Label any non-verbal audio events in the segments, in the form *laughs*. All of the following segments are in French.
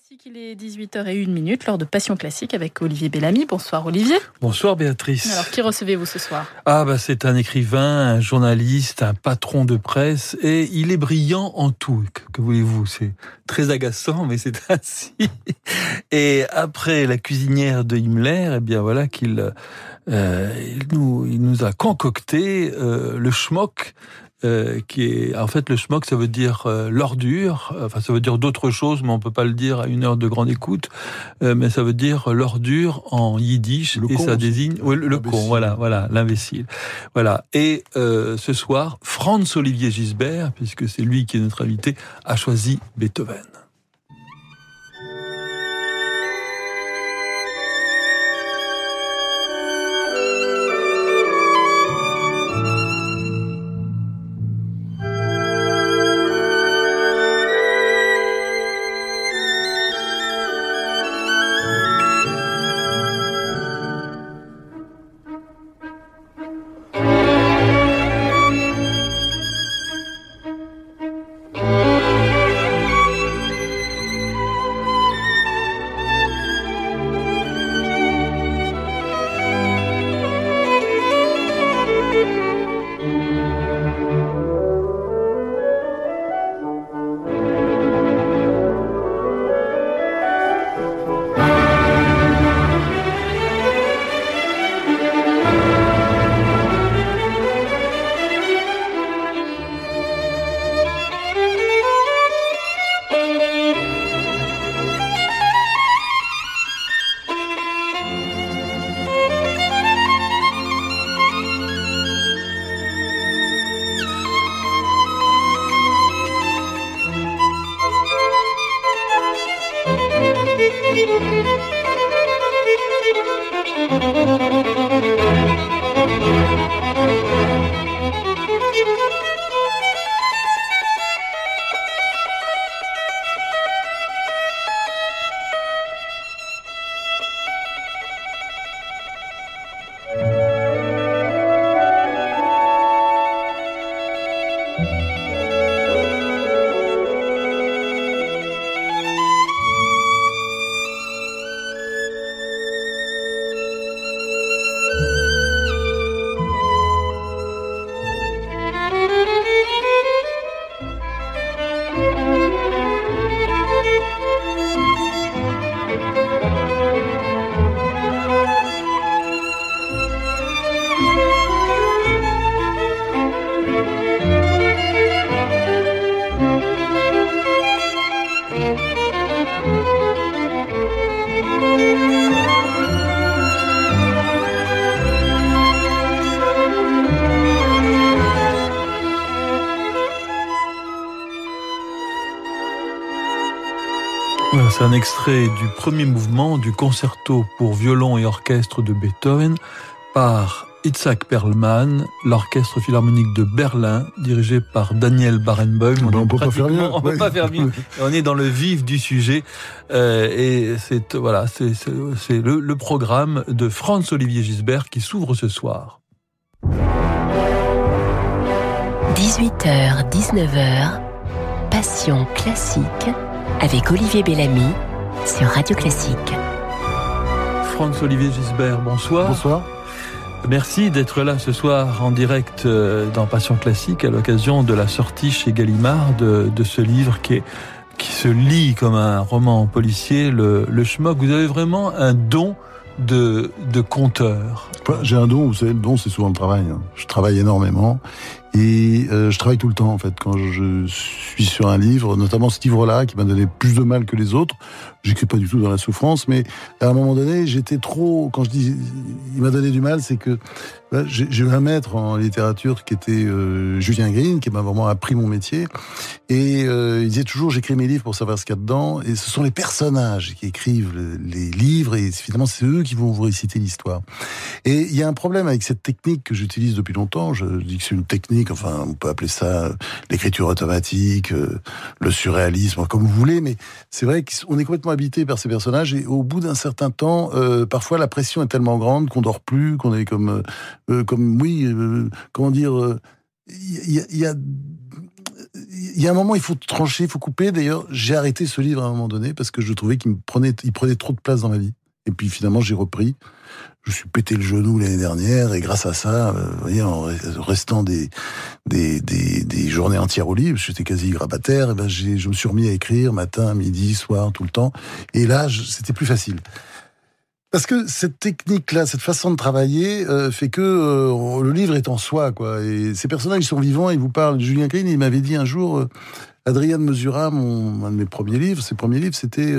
Classique, il est 18h01 lors de Passion Classique avec Olivier Bellamy. Bonsoir Olivier. Bonsoir Béatrice. Alors qui recevez-vous ce soir? Ah bah c'est un écrivain, un journaliste, un patron de presse et il est brillant en tout. Que, voulez-vous? C'est très agaçant mais c'est *laughs* ainsi. Et après la cuisinière de Himmler, eh bien voilà qu'il euh, il nous, il nous a concocté euh, le schmock euh, qui est en fait le schmock, ça veut dire euh, l'ordure. Enfin, ça veut dire d'autres choses, mais on peut pas le dire à une heure de grande écoute. Euh, mais ça veut dire l'ordure en yiddish et ça désigne le, con. Voilà, voilà, l'imbécile. Voilà. Et ce soir, Franz Olivier Gisbert, puisque c'est lui qui est notre invité, a choisi Beethoven. C'est un extrait du premier mouvement du concerto pour violon et orchestre de Beethoven par Itzhak Perlman, l'orchestre philharmonique de Berlin, dirigé par Daniel Barenboim. On, *laughs* on peut pas faire mieux. On peut pas faire mieux. on est dans le vif du sujet euh, et c'est voilà, c'est le, le programme de Franz Olivier Gisbert qui s'ouvre ce soir. 18h, 19h, Passion classique avec Olivier Bellamy sur Radio Classique. Franz Olivier Gisbert, bonsoir. Bonsoir. Merci d'être là ce soir en direct euh, dans Passion Classique à l'occasion de la sortie chez Gallimard de, de ce livre qui, est, qui se lit comme un roman policier, le, le schmock. Vous avez vraiment un don de, de conteur. J'ai un don, vous savez, le don c'est souvent le travail. Hein. Je travaille énormément et euh, je travaille tout le temps en fait. Quand je suis sur un livre, notamment ce livre-là qui m'a donné plus de mal que les autres, j'écris pas du tout dans la souffrance, mais à un moment donné, j'étais trop. Quand je dis il m'a donné du mal, c'est que bah, j'ai eu un maître en littérature qui était euh, Julien Green, qui m'a vraiment appris mon métier, et euh, il disait toujours j'écris mes livres pour savoir ce qu'il y a dedans, et ce sont les personnages qui écrivent les livres, et finalement c'est eux qui vont vous réciter l'histoire. Et il y a un problème avec cette technique que j'utilise depuis longtemps. Je dis que c'est une technique, enfin on peut appeler ça l'écriture automatique, euh, le surréalisme, comme vous voulez, mais c'est vrai qu'on est complètement habité par ces personnages, et au bout d'un certain temps, euh, parfois la pression est tellement grande qu'on dort plus, qu'on est comme, euh, comme oui, comment dire, il y, a un moment, il faut trancher, il faut couper. D'ailleurs, j'ai arrêté ce livre à un moment donné parce que je trouvais qu'il prenait trop de place dans ma vie. Et puis finalement, j'ai repris. Je suis pété le genou l'année dernière et grâce à ça, euh, voyez, en restant des, des, des, des journées entières au livre, j'étais quasi grabataire, et ben je me suis remis à écrire matin, midi, soir, tout le temps. Et là, c'était plus facile. Parce que cette technique-là, cette façon de travailler, euh, fait que euh, le livre est en soi, quoi. Et ces personnages, sont vivants, ils vous parlent. Julien Green, il m'avait dit un jour, euh, Adrien Mesura, mon, un de mes premiers livres, ses premiers livres, c'était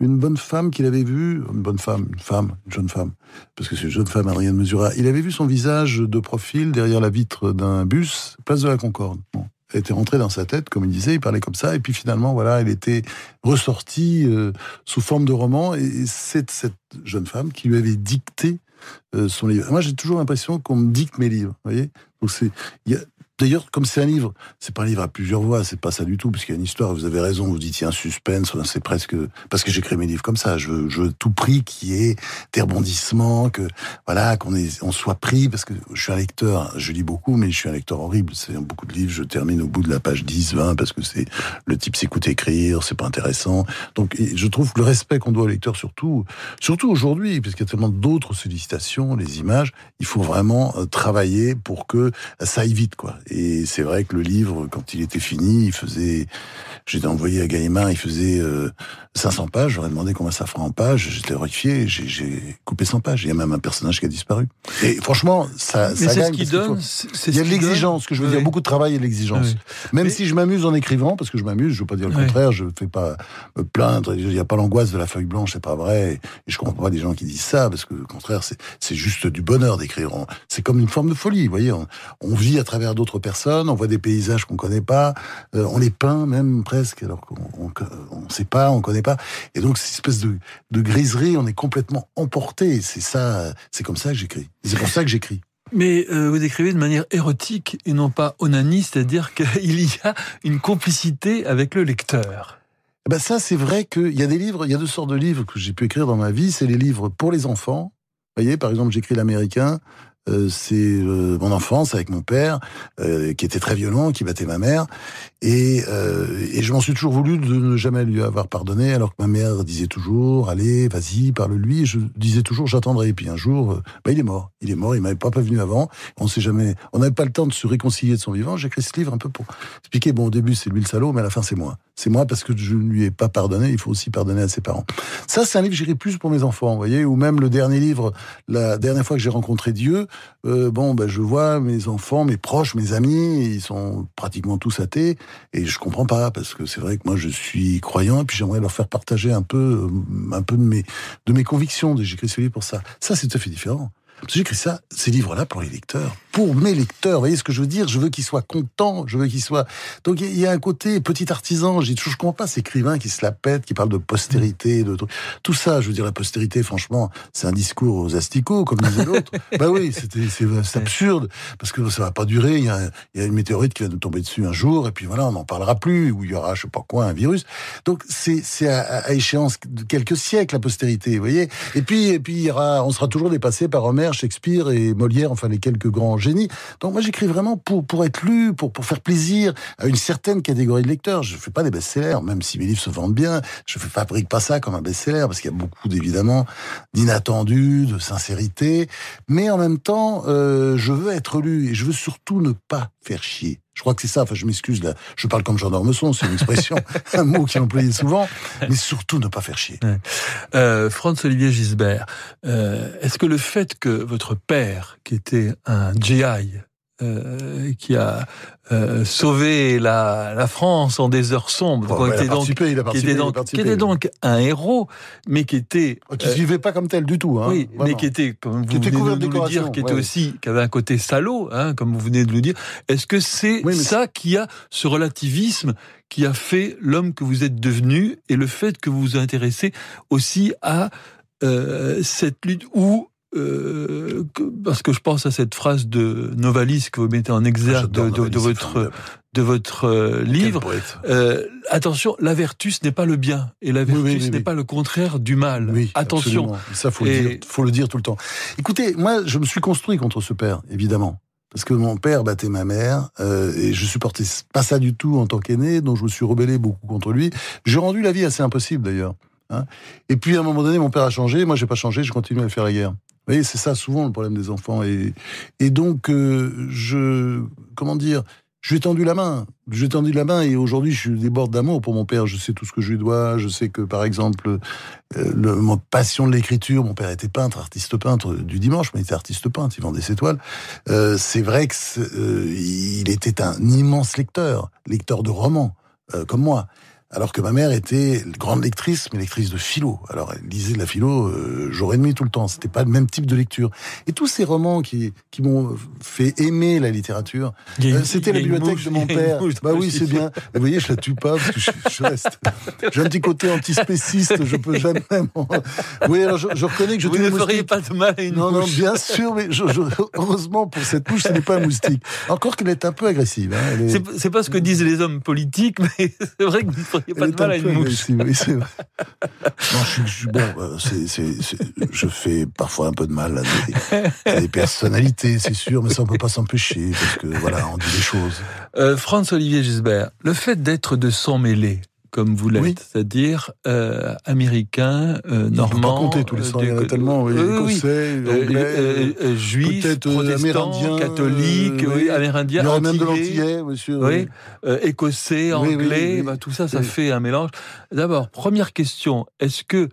une bonne femme qu'il avait vue, une bonne femme, une femme, une jeune femme, parce que c'est une jeune femme, Adrien Mesura. Il avait vu son visage de profil derrière la vitre d'un bus, place de la Concorde. Bon était rentré dans sa tête, comme il disait, il parlait comme ça, et puis finalement, voilà, elle était ressortie euh, sous forme de roman, et c'est cette jeune femme qui lui avait dicté euh, son livre. Moi, j'ai toujours l'impression qu'on me dicte mes livres, vous voyez? Donc c'est, y a, D'ailleurs, comme c'est un livre, c'est pas un livre à plusieurs voix, c'est pas ça du tout, parce qu'il y a une histoire, vous avez raison, vous dites il y a un suspense, c'est presque, parce que j'écris mes livres comme ça, je veux, je tout prix qui est des rebondissements, que, voilà, qu'on est, on soit pris, parce que je suis un lecteur, je lis beaucoup, mais je suis un lecteur horrible, c'est beaucoup de livres, je termine au bout de la page 10, 20, parce que c'est, le type s'écoute écrire, c'est pas intéressant. Donc, je trouve que le respect qu'on doit au lecteur, surtout, surtout aujourd'hui, parce qu'il y a tellement d'autres sollicitations, les images, il faut vraiment euh, travailler pour que ça aille vite, quoi. Et c'est vrai que le livre, quand il était fini, il faisait, j'étais envoyé à Gallimard, il faisait 500 euh, pages. J'aurais demandé combien ça fera en pages. J'étais horrifié. J'ai coupé 100 pages. Il y a même un personnage qui a disparu. Et franchement, ça, Mais ça Ce qui donne, il y a de l'exigence. Que je veux dire, beaucoup de travail et de l'exigence. Même si je m'amuse en écrivant, parce que je m'amuse, je veux pas dire le contraire. Je fais pas me plaindre. Il n'y a pas l'angoisse de la feuille blanche, c'est pas vrai. Et je comprends pas des gens qui disent ça, parce que au contraire, c'est juste du bonheur d'écrire. C'est comme une forme de folie. Vous voyez, on, on vit à travers d'autres personnes, on voit des paysages qu'on connaît pas, euh, on les peint même presque, alors qu'on on, sait pas, on connaît pas. Et donc, cette espèce de, de griserie, on est complètement emporté. C'est ça, c'est comme ça que j'écris. C'est pour ça que j'écris. Mais euh, vous décrivez de manière érotique et non pas onaniste, c'est-à-dire *laughs* qu'il y a une complicité avec le lecteur. Eh ben ça, c'est vrai qu'il y a des livres, il y a deux sortes de livres que j'ai pu écrire dans ma vie. C'est les livres pour les enfants. Vous voyez, par exemple, j'écris l'américain. Euh, c'est euh, mon enfance avec mon père, euh, qui était très violent, qui battait ma mère. Et, et je m'en suis toujours voulu de ne jamais lui avoir pardonné, alors que ma mère disait toujours, allez, vas-y, parle-lui. Je disais toujours, j'attendrai. Et puis un jour, bah, il est mort. Il est mort, il m'avait pas prévenu avant. On sait jamais, on n'avait pas le temps de se réconcilier de son vivant. J'ai écrit ce livre un peu pour expliquer, bon, au début, c'est lui le salaud, mais à la fin, c'est moi. C'est moi parce que je ne lui ai pas pardonné, il faut aussi pardonner à ses parents. Ça, c'est un livre que j'irai plus pour mes enfants, vous voyez, ou même le dernier livre, la dernière fois que j'ai rencontré Dieu, euh, bon, ben, je vois mes enfants, mes proches, mes amis, ils sont pratiquement tous athées, et je comprends pas, parce que c'est vrai que moi, je suis croyant, et puis j'aimerais leur faire partager un peu, euh, un peu de mes, de mes convictions. J'ai écrit ce livre pour ça. Ça, c'est tout à fait différent. J'ai écrit ça, ces livres-là pour les lecteurs, pour mes lecteurs. Vous voyez ce que je veux dire? Je veux qu'ils soient contents, je veux qu'ils soient. Donc il y a un côté petit artisan. Je comprends pas ces écrivains qui se la pètent, qui parlent de postérité, de tout ça. Je veux dire la postérité, franchement, c'est un discours aux asticots, comme disait l'autre. *laughs* bah oui, c'est absurde parce que ça va pas durer. Il y, a, il y, a, une météorite qui va nous tomber dessus un jour et puis voilà, on n'en parlera plus. Ou il y aura je sais pas quoi un virus. Donc c'est à, à, échéance de quelques siècles la postérité, vous voyez? Et puis et puis il y aura, on sera toujours dépassé par Homer Shakespeare et Molière, enfin les quelques grands génies. Donc moi j'écris vraiment pour, pour être lu, pour, pour faire plaisir à une certaine catégorie de lecteurs. Je fais pas des best-sellers, même si mes livres se vendent bien. Je fais fabrique pas ça comme un best-seller parce qu'il y a beaucoup évidemment d'inattendus, de sincérité. Mais en même temps, euh, je veux être lu et je veux surtout ne pas faire chier. Je crois que c'est ça. Enfin, je m'excuse là. Je parle comme Jean d'Ormesson, c'est une expression, *laughs* un mot qui est employé souvent. Mais surtout ne pas faire chier. Euh, Franz Olivier Gisbert, euh, est-ce que le fait que votre père, qui était un GI, euh, qui a euh, sauvé la, la, France en des heures sombres, qui, était donc, qui, était donc, qui était donc un héros, mais qui était oh, qui ne vivait pas comme tel du tout. Hein, oui, mais qui était, comme vous venez de nous le dire, qui était aussi, qui avait un côté salaud, hein, comme vous venez de le dire. Est-ce que c'est ça qui a ce relativisme qui a fait l'homme que vous êtes devenu et le fait que vous vous intéressez aussi à euh, cette lutte où euh, parce que je pense à cette phrase de Novalis que vous mettez en exergue de, de, de, votre de votre euh, livre. Euh, attention, la vertu ce n'est pas le bien et la vertu oui, ce n'est pas le contraire du mal. attention, absolument. ça faut le dire, faut le dire tout le temps. Écoutez, moi je me suis construit contre ce père, évidemment. parce que mon père battait ma mère et je supportais pas ça du tout en tant qu'aîné, donc je me suis rebellé beaucoup contre lui. J'ai rendu la vie assez impossible d'ailleurs. Hein. Et puis à un moment donné, mon père a changé, moi j'ai pas changé, j'ai continué à faire la guerre. Voyez, c'est ça souvent le problème des enfants. Et, et donc, euh, je, comment dire, je lui ai tendu la main. Je lui ai tendu la main et aujourd'hui, je déborde d'amour pour mon père. Je sais tout ce que je lui dois. Je sais que, par exemple, euh, mon passion de l'écriture, mon père était peintre, artiste peintre du dimanche, mais il était artiste peintre, il vendait ses toiles. Euh, c'est vrai que euh, était un immense lecteur, lecteur de romans, comme moi alors que ma mère était grande lectrice, mais lectrice de philo. Alors elle lisait de la philo euh, jour et nuit tout le temps. C'était pas le même type de lecture. Et tous ces romans qui, qui m'ont fait aimer la littérature, euh, c'était la bibliothèque de mon père. Bah oui, c'est bien. vous voyez, je la tue pas parce que je, reste. J'ai un petit côté antispéciste. Je peux *laughs* jamais. Oui, alors je, reconnais que je vous ne feriez pas de mal à une non, Non, bien sûr, mais je, heureusement pour cette mouche, ce n'est pas un moustique. Encore qu'elle est un peu agressive. Hein, est... C'est pas ce que disent les hommes politiques, *laughs* mais c'est vrai que vous *laughs* il n'y a pas de mal à une mouche. Oui, c'est vrai. *laughs* non, je, je, bon, euh, je fais parfois un peu de mal à des, personnalités, c'est sûr, mais ça on peut pas s'empêcher parce que voilà, on dit des choses. Euh, Franz Olivier Gisbert, le fait d'être de sang mêlé, comme vous l'êtes, c'est-à-dire euh, américain, euh, normand. Compter tous les sangs, il y en a tellement, oui, écossais, euh, anglais, euh, euh, juifs, protestants, catholiques, oui, amérindiens, il y aurait même de l'antillais, monsieur. Oui, écossais, anglais, bah, tout ça, ça fait un mélange. D'abord, première question, est-ce que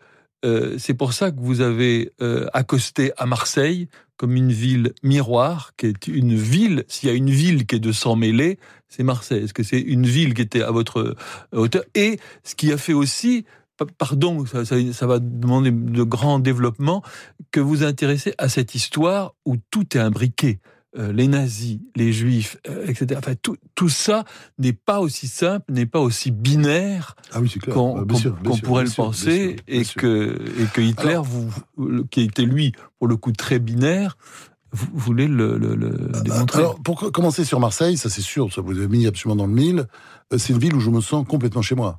c'est pour ça que vous avez accosté à Marseille comme une ville miroir, qui est une ville, s'il y a une ville qui est de sang mêlé, c'est Marseille. Est-ce que c'est une ville qui était à votre euh, hauteur? Et ce qui a fait aussi, pardon, ça, ça, va demander de grands développements, que vous intéressez à cette histoire où tout est imbriqué. Euh, les nazis, les juifs, euh, etc. Enfin, tout, tout ça n'est pas aussi simple, n'est pas aussi binaire ah oui, qu'on pourrait le penser, et que et que Hitler, vous, qui était lui pour le coup très binaire, vous voulez le, le, le ah, démontrer Alors, pour commencer sur Marseille, ça c'est sûr, ça vous avez mis absolument dans le mille. Euh, c'est une ville où je me sens complètement chez moi.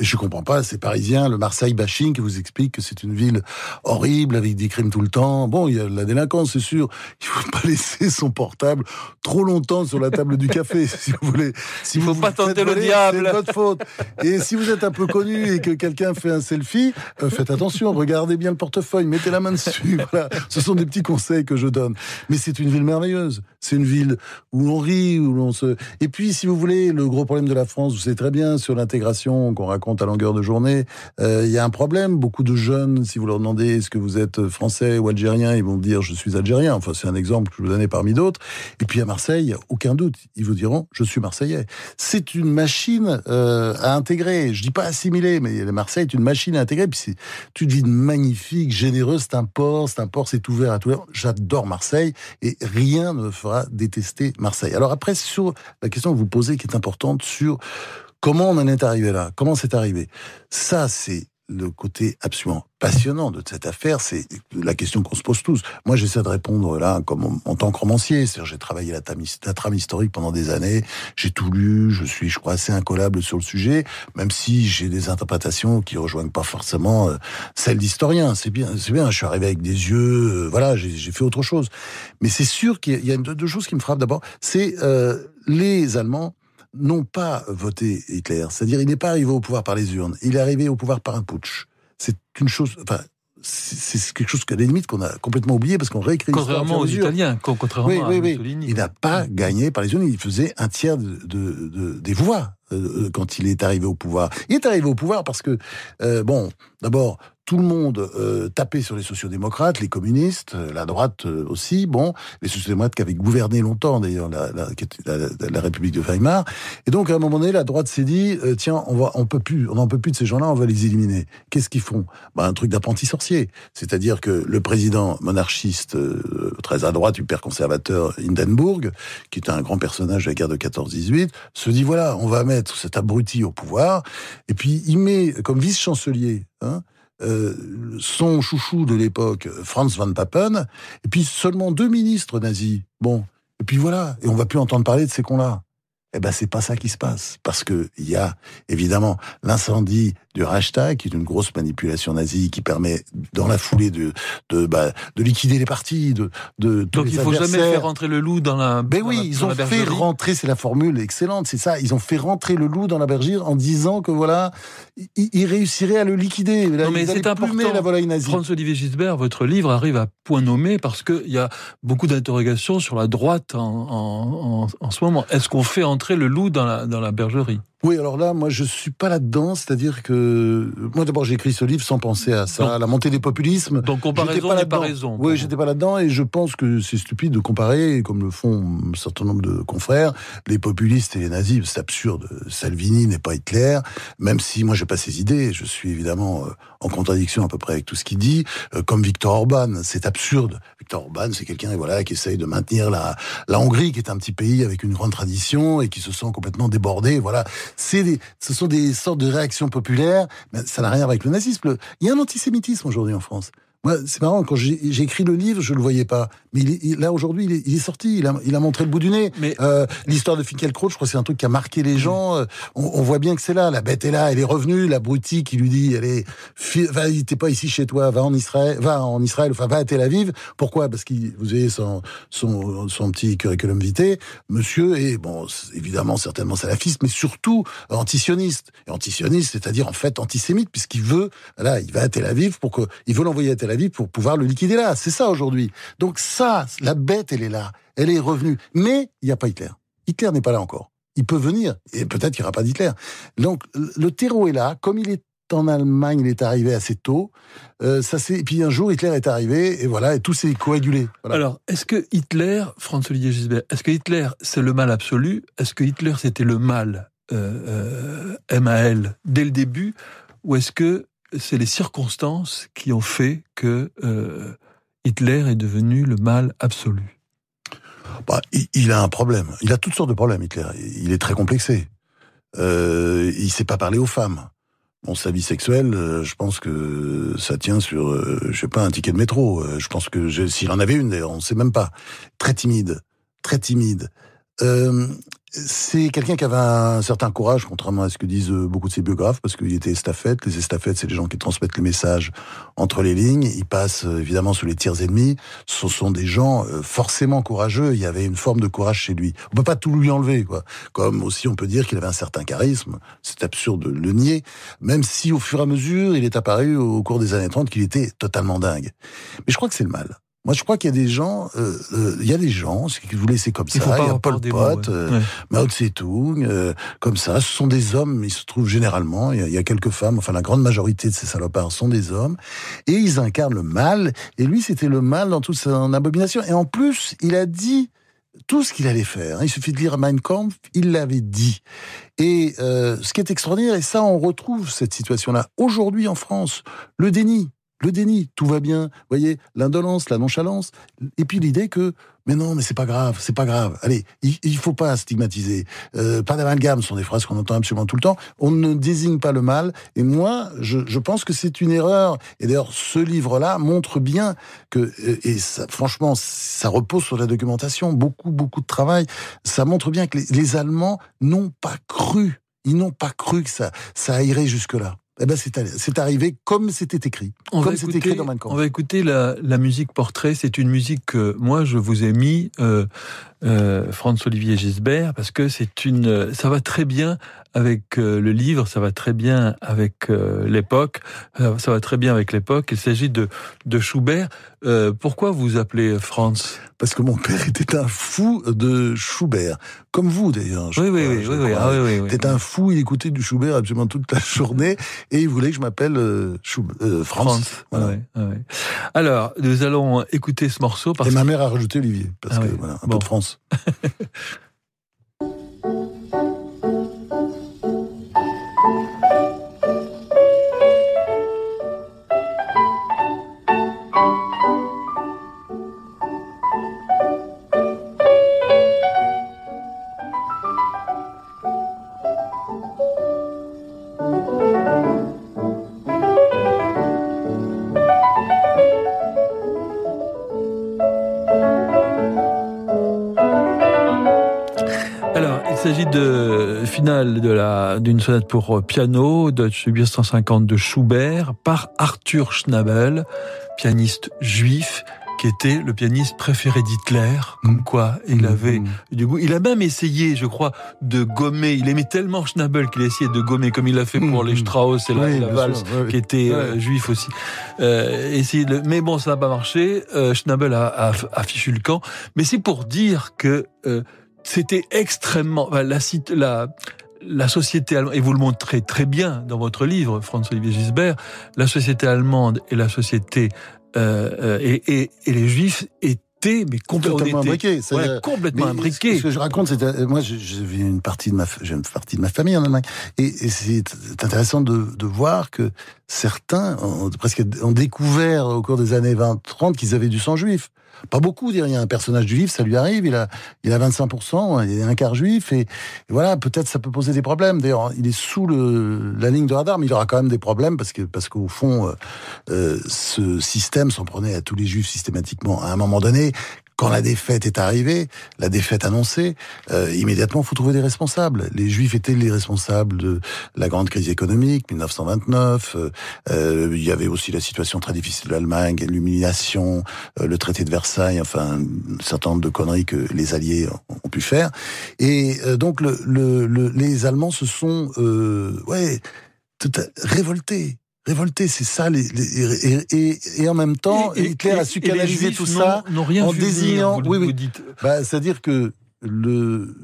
Et je comprends pas, ces Parisiens, le Marseille bashing qui vous explique que c'est une ville horrible avec des crimes tout le temps. Bon, il y a la délinquance, c'est sûr. Il faut pas *laughs* laisser son portable trop longtemps sur la table du café, *laughs* si vous voulez. Si il faut pas tenter le diable. C'est votre faute. Et si vous êtes un peu connu et que quelqu'un fait un selfie, euh, faites attention, regardez bien le portefeuille, mettez la main dessus. *laughs* Voilà. Ce sont des petits conseils que je donne. Mais c'est une ville merveilleuse. C'est une ville où on rit, où l'on se. Et puis, si vous voulez, le gros problème de la France, vous savez très bien sur l'intégration qu'on raconte à longueur de journée. Euh, il y a un problème. Beaucoup de jeunes, si vous leur demandez est-ce que vous êtes français ou algérien, ils vont dire je suis algérien. Enfin, c'est un exemple que je vous donnais parmi d'autres. Et puis à Marseille, aucun doute, ils vous diront je suis marseillais. C'est une machine euh, à intégrer. Je dis pas assimiler, mais Marseille est une machine à intégrer. Puis c'est une ville magnifique, généreuse. C'est un port, c'est un port, c'est ouvert à tout. J'adore Marseille et rien ne me fera détester Marseille. Alors après, sur la question que vous posez, qui est importante, sur Comment on en est arrivé là? Comment c'est arrivé? Ça, c'est le côté absolument passionnant de cette affaire, c'est la question qu'on se pose tous. Moi, j'essaie de répondre là comme en, tant que romancier. C'est-à-dire, j'ai travaillé la, la, trame historique pendant des années. J'ai tout lu. Je suis, je crois, assez incollable sur le sujet, même si j'ai des interprétations qui rejoignent pas forcément euh, celles d'historien. C'est bien, c'est bien. Je suis arrivé avec des yeux. Euh, voilà, j'ai fait autre chose. Mais c'est sûr qu'il y a deux, choses qui me frappent. D'abord, c'est euh, les Allemands n'ont pas voté Hitler. C'est-à-dire, il n'est pas arrivé au pouvoir par les urnes. Il est arrivé au pouvoir par un putsch. C'est une chose, enfin, c'est quelque chose qu'à la limite qu'on a complètement oublié parce qu'on réécrit Contrairement aux Italiens, contrairement à Mussolini. Il n'a pas gagné par les urnes, il faisait un tiers de, des voix euh, quand il est arrivé au pouvoir. Il est arrivé au pouvoir parce que, euh, bon, d'abord, tout le monde euh, tapait sur les sociodémocrates, les communistes, euh, la droite euh, aussi, bon, les sociodémocrates qui avaient gouverné longtemps d'ailleurs la, République de Weimar. Et donc à un moment donné, la droite s'est dit tiens, on n'en peut plus de ces gens-là, on va les éliminer. Qu'est-ce qu'ils font? Bah, un truc d'apprenti sorcier, c'est-à-dire que le président monarchiste très à droite, hyper conservateur Hindenburg, qui est un grand personnage de la guerre de 14-18, se dit voilà, on va mettre cet abruti au pouvoir, et puis il met comme vice-chancelier. Hein, euh, son chouchou de l'époque, Franz van Papen, et puis seulement deux ministres nazis. Bon, et puis voilà, et on va plus entendre parler de ces cons-là. Eh ben c'est pas ça qui se passe parce que il y a évidemment l'incendie du hashtag, qui est une grosse manipulation nazie qui permet, dans la foulée, de de, bah, de liquider les partis, de de Donc il faut jamais faire rentrer le loup dans la. Ben oui, ils ont fait rentrer, c'est la formule excellente, c'est ça. Ils ont fait rentrer le loup dans la bergerie en disant que voilà, ils, réussiraient à le liquider. non mais c'est important. La volaille nazie. François-Olivier Gisbert, votre livre arrive à point nommé parce qu'il y a beaucoup d'interrogations sur la droite en, en, en ce moment. Est-ce qu'on fait entrer le loup dans la, dans la bergerie? Oui, alors là, moi, je suis pas là-dedans. C'est-à-dire que moi, d'abord, j'ai écrit ce livre sans penser à ça, à la montée des populismes. Donc, comparaison n'est pas raison. Oui, j'étais pas là-dedans, et je pense que c'est stupide de comparer, comme le font un certain nombre de confrères, les populistes et les nazis. C'est absurde. Salvini n'est pas Hitler, même si moi, j'ai pas ses idées. Je suis évidemment euh, en contradiction à peu près avec tout ce qu'il dit. Euh, comme Victor Orban, c'est absurde. Victor Orban, c'est quelqu'un, voilà, qui essaye de maintenir la la Hongrie, qui est un petit pays avec une grande tradition et qui se sent complètement débordé. Voilà ce sont des sortes de réactions populaires, mais ça n'a rien à voir avec le nazisme. Il y a un antisémitisme aujourd'hui en France. Moi, c'est marrant, quand j'ai écrit le livre, je le voyais pas. Mais il là, aujourd'hui, il, est, sorti, il a, il a montré le bout du nez. Mais euh, L'histoire de Finkielkraut, je crois que c'est un truc qui a marqué les gens. Euh, on, voit bien que c'est là, la bête est là, elle est revenue, la broutie qui lui dit, elle est, va, t'es pas ici chez toi, va en Israël, va en Israël, enfin, va à Tel Aviv. Pourquoi? Parce que vous avez son, son, son petit curriculum vitae. Monsieur est, bon, évidemment, certainement salafiste, mais surtout antisioniste. Et antisioniste, c'est-à-dire, en fait, antisémite, puisqu'il veut, là, il va à Tel Aviv pour que, il veut l'envoyer à Tel vie pour pouvoir le liquider là. C'est ça aujourd'hui. Donc ça, la bête, elle est là. Elle est revenue. Mais il n'y a pas Hitler. Hitler n'est pas là encore. Il peut venir, et peut-être qu'il n'y aura pas d'Hitler. Donc le terreau est là, comme il est en Allemagne, il est arrivé assez tôt. Euh, ça c'est et puis un jour Hitler est arrivé et voilà et tout s'est coagulé. Alors est-ce que Hitler, François-Olivier Gisbert, est-ce que Hitler c'est le mal absolu? Est-ce que Hitler c'était le mal euh, euh, MAL dès le début? Ou est-ce que c'est les circonstances qui ont fait que euh, Hitler est devenu le mal absolu. Bah, il, a un problème. Il a toutes sortes de problèmes, Hitler. Il est très complexé. Euh, il sait pas parler aux femmes. Bon, sa vie sexuelle, euh, je pense que ça tient sur, je sais pas, un ticket de métro. je pense que s'il en avait une, d'ailleurs, on sait même pas. Très timide, très timide. Euh, c'est quelqu'un qui avait un certain courage, contrairement à ce que disent euh, beaucoup de ses biographes, parce qu'il était estafette. Les estafettes, c'est les gens qui transmettent les messages entre les lignes. Ils passent euh, évidemment sous les tirs ennemis. Ce sont des gens forcément courageux. Il y avait une forme de courage chez lui. On peut pas tout lui enlever, quoi. Comme aussi, on peut dire qu'il avait un certain charisme. C'est absurde de le nier, même si au fur et à mesure, il est apparu au cours des années 30 qu'il était totalement dingue. Mais je crois que c'est le mal. Moi, je crois qu'il y a des gens, euh, euh, il y a des gens qui vous laissez comme ça. Il, y a Paul Pot, euh, Mao Tse-tung, euh, comme ça. Ce sont des hommes. Il se trouve généralement, il y, a, quelques femmes. Enfin, la grande majorité de ces salopards sont des hommes, et ils incarnent le mal. Et lui, c'était le mal dans toute son abomination. Et en plus, il a dit tout ce qu'il allait faire. Il suffit de lire Mein Kampf, il l'avait dit. Et ce qui est extraordinaire, et ça, on retrouve cette situation-là aujourd'hui en France, le déni le déni, tout va bien, voyez, l'indolence, la nonchalance, et puis l'idée que, mais non, mais c'est pas grave, c'est pas grave. Allez, il, il faut pas stigmatiser. Euh, pas d'amalgame, sont des phrases qu'on entend absolument tout le temps. On ne désigne pas le mal, et moi, je, je pense que c'est une erreur. Et d'ailleurs, ce livre-là montre bien que, et ça, franchement, ça repose sur la documentation, beaucoup, beaucoup de travail. Ça montre bien que les, les Allemands n'ont pas cru, ils n'ont pas cru que ça, ça irait jusque-là eh ben c'est arrivé comme c'était écrit. On comme c'était écrit dans On va écouter la, la musique portrait. C'est une musique que moi je vous ai mis, euh, euh, Franz Olivier Gisbert, parce que c'est une, ça va très bien avec euh, le livre, ça va très bien avec euh, l'époque, euh, ça va très bien avec l'époque. Il s'agit de, de Schubert. pourquoi vous appelez Franz? Parce que mon père était un fou de Schubert, comme vous d'ailleurs. Oui, oui, oui, oui, ah, oui, oui, C'était un fou, il écoutait du Schubert absolument toute la journée et il voulait que je m'appelle Franz. Voilà. Alors, nous allons écouter ce morceau. Parce et ma mère a rajouté Olivier, parce ah que voilà, un peu de France. Bills. *laughs* finale de la d'une sonate pour piano de 1850 de Schubert par Arthur Schnabel, pianiste juif qui était le pianiste préféré d'Hitler, comme mm. quoi il mm. avait mm. du goût. Il a même essayé, je crois, de gommer. Il aimait tellement Schnabel qu'il a essayé de gommer, comme il l'a fait pour les Strauss et la, valse, qui était euh, juif aussi. Euh, essayer de... Mais bon, ça n'a pas marché. Euh, Schnabel a, a, a, fichu le camp. Mais c'est pour dire que euh, c'était extrêmement... la, la, la société allemande, et vous le montrez très bien dans votre livre, François-Olivier Gisbert, la société allemande et la société euh, euh, et, et, et, les Juifs étaient mais complètement imbriqués. Ouais, complètement imbriqués. Ce que je raconte, c'est euh, moi, j'ai une partie de ma, j'ai une partie de ma famille en Allemagne, et, et c'est intéressant de, de, voir que certains ont presque ont découvert au cours des années 20-30 qu'ils avaient du sang juif. Pas beaucoup, il y a un personnage juif, ça lui arrive, il a, il a 25%, il est un quart juif, et, voilà, peut-être ça peut poser des problèmes. D'ailleurs, il est sous le, la ligne de radar, mais il aura quand même des problèmes parce que, parce qu'au fond, euh, euh ce système s'en prenait à tous les juifs systématiquement. À un moment donné, quand la défaite est arrivée, la défaite annoncée, euh, immédiatement, faut trouver des responsables. Les Juifs étaient les responsables de la grande crise économique, 1929. Euh, euh, il y avait aussi la situation très difficile de l'Allemagne, l'humiliation, euh, le traité de Versailles, enfin, un certain nombre de conneries que les Alliés ont pu faire. Et euh, donc, le, le, les Allemands se sont, ouais, tout révoltés révolté, c'est ça. Les, et, et, en même temps, Hitler a su canaliser tout ça en désignant. oui, oui. Bah, C'est-à-dire que le,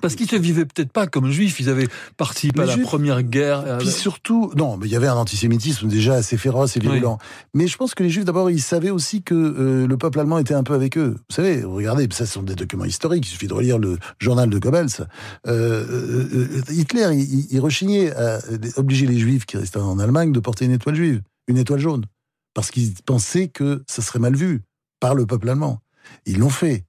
parce qu'ils se vivaient peut-être pas comme juifs, ils avaient participé à la première guerre. Euh, Puis surtout, non, mais il y avait un antisémitisme déjà assez féroce et virulent. Mais je pense que les juifs, d'abord, ils savaient aussi que euh, le peuple allemand était un peu avec eux. Vous savez, regardez, ça ce sont des documents historiques, il suffit de relire le journal de Goebbels. Euh, Hitler, il, il, rechignait à obliger les juifs qui restaient en Allemagne de porter une étoile juive, une étoile jaune, parce qu'il pensait que ça serait mal vu par le peuple allemand. Ils l'ont fait.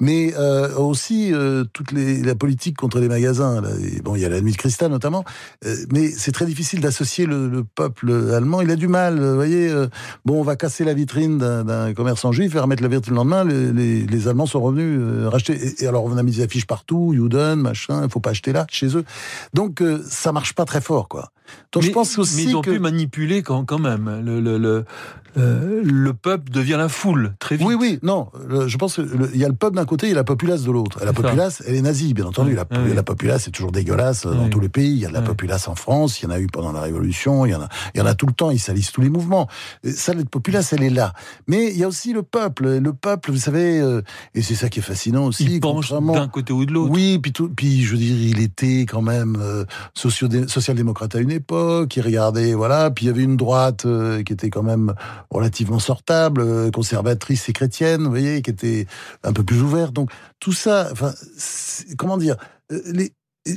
Mais euh, aussi euh, toute la politique contre les magasins. Là, et bon, il y a la nuit de cristal notamment, euh, mais c'est très difficile d'associer le, le, peuple allemand. Il a du mal, vous voyez. Euh, bon, on va casser la vitrine d'un commerçant juif et remettre la vitrine le lendemain. Les, les, les Allemands sont revenus euh, racheter. Et, alors on a mis des affiches partout, Juden, machin. Il faut pas acheter là, chez eux. Donc ça marche pas très fort, quoi. Donc mais, je pense aussi mais ils ont que... pu manipuler quand, quand même. Le, le, le, euh, le peuple devient la foule très vite. Oui, oui, non. je pense qu'il y a le peuple d'un côté et la populace de l'autre. La populace, elle est nazie, bien entendu. La, oui. la populace est toujours dégueulasse oui. dans tous les pays. Il y a de la oui. populace en France, il y en a eu pendant la Révolution, il y en a, il y en a tout le temps. Ils salissent tous les mouvements. Ça, la populace, elle est là. Mais il y a aussi le peuple. Le peuple, vous savez, euh, et c'est ça qui est fascinant aussi. Il penche d'un côté ou de l'autre. Oui, puis, tout, puis je veux dire, il était quand même euh, social-démocrate à une époque. Il regardait, voilà. Puis il y avait une droite euh, qui était quand même relativement sortable, euh, conservatrice et chrétienne, vous voyez, qui était un peu plus ouverte. Donc tout ça, enfin, comment dire, euh,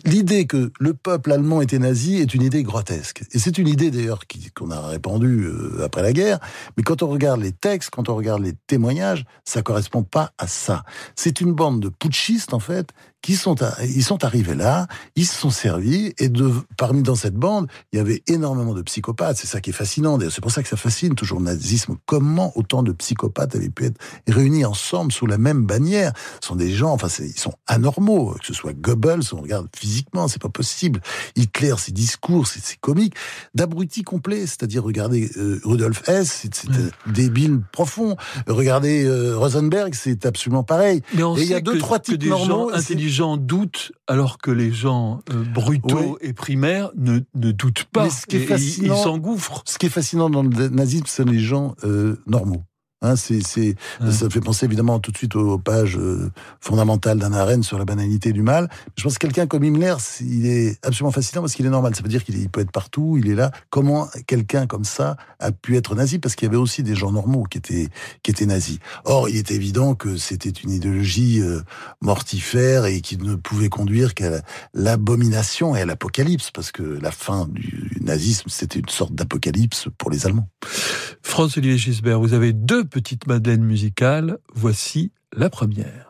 L'idée que le peuple allemand était nazi est une idée grotesque. Et c'est une idée d'ailleurs qu'on a répandue après la guerre. Mais quand on regarde les textes, quand on regarde les témoignages, ça correspond pas à ça. C'est une bande de putschistes en fait qui sont, à, ils sont arrivés là, ils se sont servis, et de, parmi dans cette bande, il y avait énormément de psychopathes. C'est ça qui est fascinant. C'est pour ça que ça fascine toujours le nazisme. Comment autant de psychopathes avaient pu être réunis ensemble sous la même bannière? Ce sont des gens, enfin, ils sont anormaux. Que ce soit Goebbels, on regarde physiquement, c'est pas possible. Hitler, ses discours, c'est comique. D'abrutis complet, c'est-à-dire, regardez euh, Rudolf Hess, c'est mmh. débile profond. Regardez euh, Rosenberg, c'est absolument pareil. Mais on et il y a deux, trois types normaux les gens doutent alors que les gens euh, brutaux oui. et primaires ne, ne doutent pas. Mais ce qui est fascinant, ils s'engouffrent. Ce qui est fascinant dans le nazisme, c'est les gens euh, normaux. Hein, c'est, c'est, ouais. Ça fait penser évidemment tout de suite aux, pages euh, fondamentales d'un arène sur la banalité du mal. Je pense que quelqu'un comme Himmler, il est absolument fascinant parce qu'il est normal. Ça veut dire qu'il peut être partout, il est là. Comment quelqu'un comme ça a pu être nazi? Parce qu'il y avait aussi des gens normaux qui étaient, qui étaient nazis. Or, il est évident que c'était une idéologie euh, mortifère et qui ne pouvait conduire qu'à l'abomination et à l'apocalypse, parce que la fin du nazisme, c'était une sorte d'apocalypse pour les Allemands. François-Olivier Gisbert, vous avez deux petites madeleines musicales. Voici la première.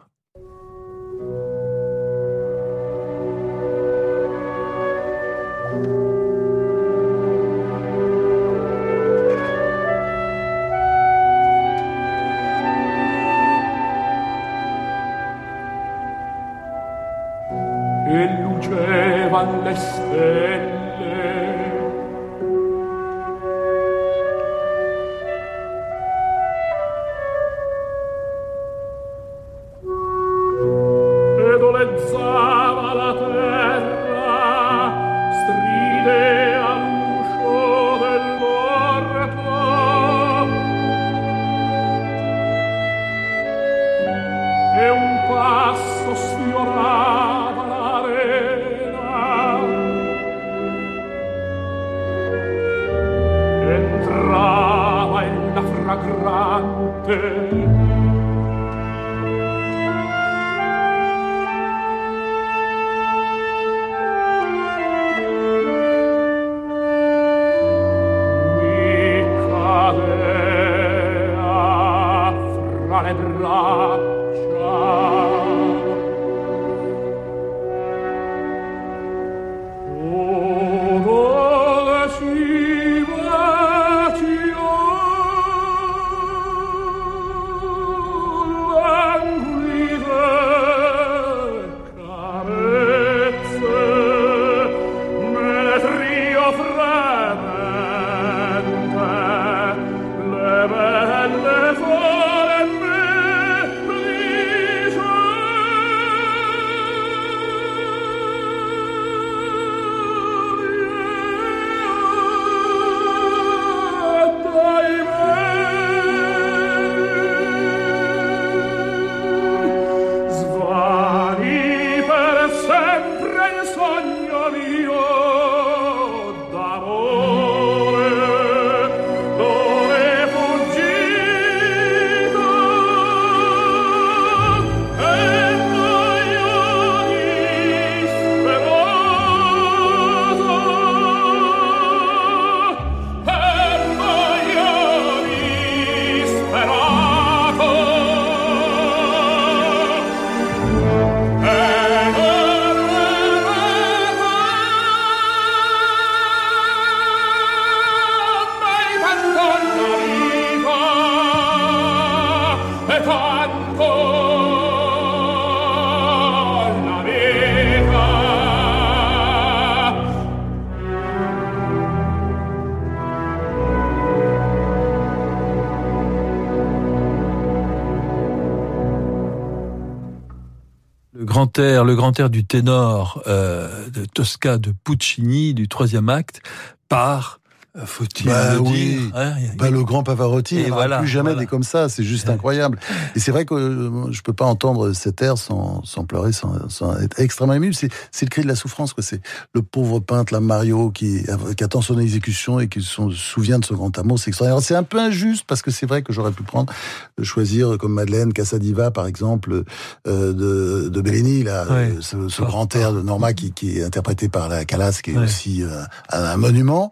Grand air du ténor euh, de Tosca de Puccini du troisième acte par faut-il bah, le oui. dire bah, Le grand Pavarotti, il n'y voilà, plus jamais voilà. des comme ça, c'est juste incroyable. Et c'est vrai que euh, je peux pas entendre cet air sans, sans pleurer, sans, sans être extrêmement ému. C'est le cri de la souffrance, quoi. C'est le pauvre peintre, là, Mario, qui, qui attend son exécution et qui se souvient de ce grand amour. C'est extraordinaire. C'est un peu injuste parce que c'est vrai que j'aurais pu prendre, euh, choisir comme Madeleine Cassadiva, par exemple, euh, de, de Bellini, là, Ouais. euh, ce, ce grand air de Norma qui, qui est interprété par la Calas, qui est Ouais. aussi euh, un, un monument.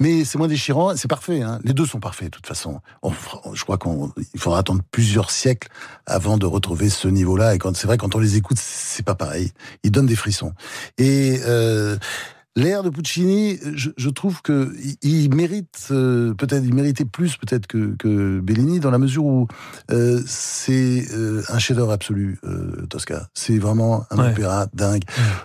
Mais c'est moins déchirant, c'est parfait. Hein. Les deux sont parfaits de toute façon. Je crois qu'on il faudra attendre plusieurs siècles avant de retrouver ce niveau-là. Et quand c'est vrai, quand on les écoute, c'est pas pareil. Ils donnent des frissons. Et euh, l'air de Puccini, je, je trouve que il, il mérite euh, peut-être, il méritait plus peut-être que, que Bellini dans la mesure où euh, c'est euh, un chef-d'œuvre absolu, euh, Tosca. C'est vraiment un Ouais. opéra dingue.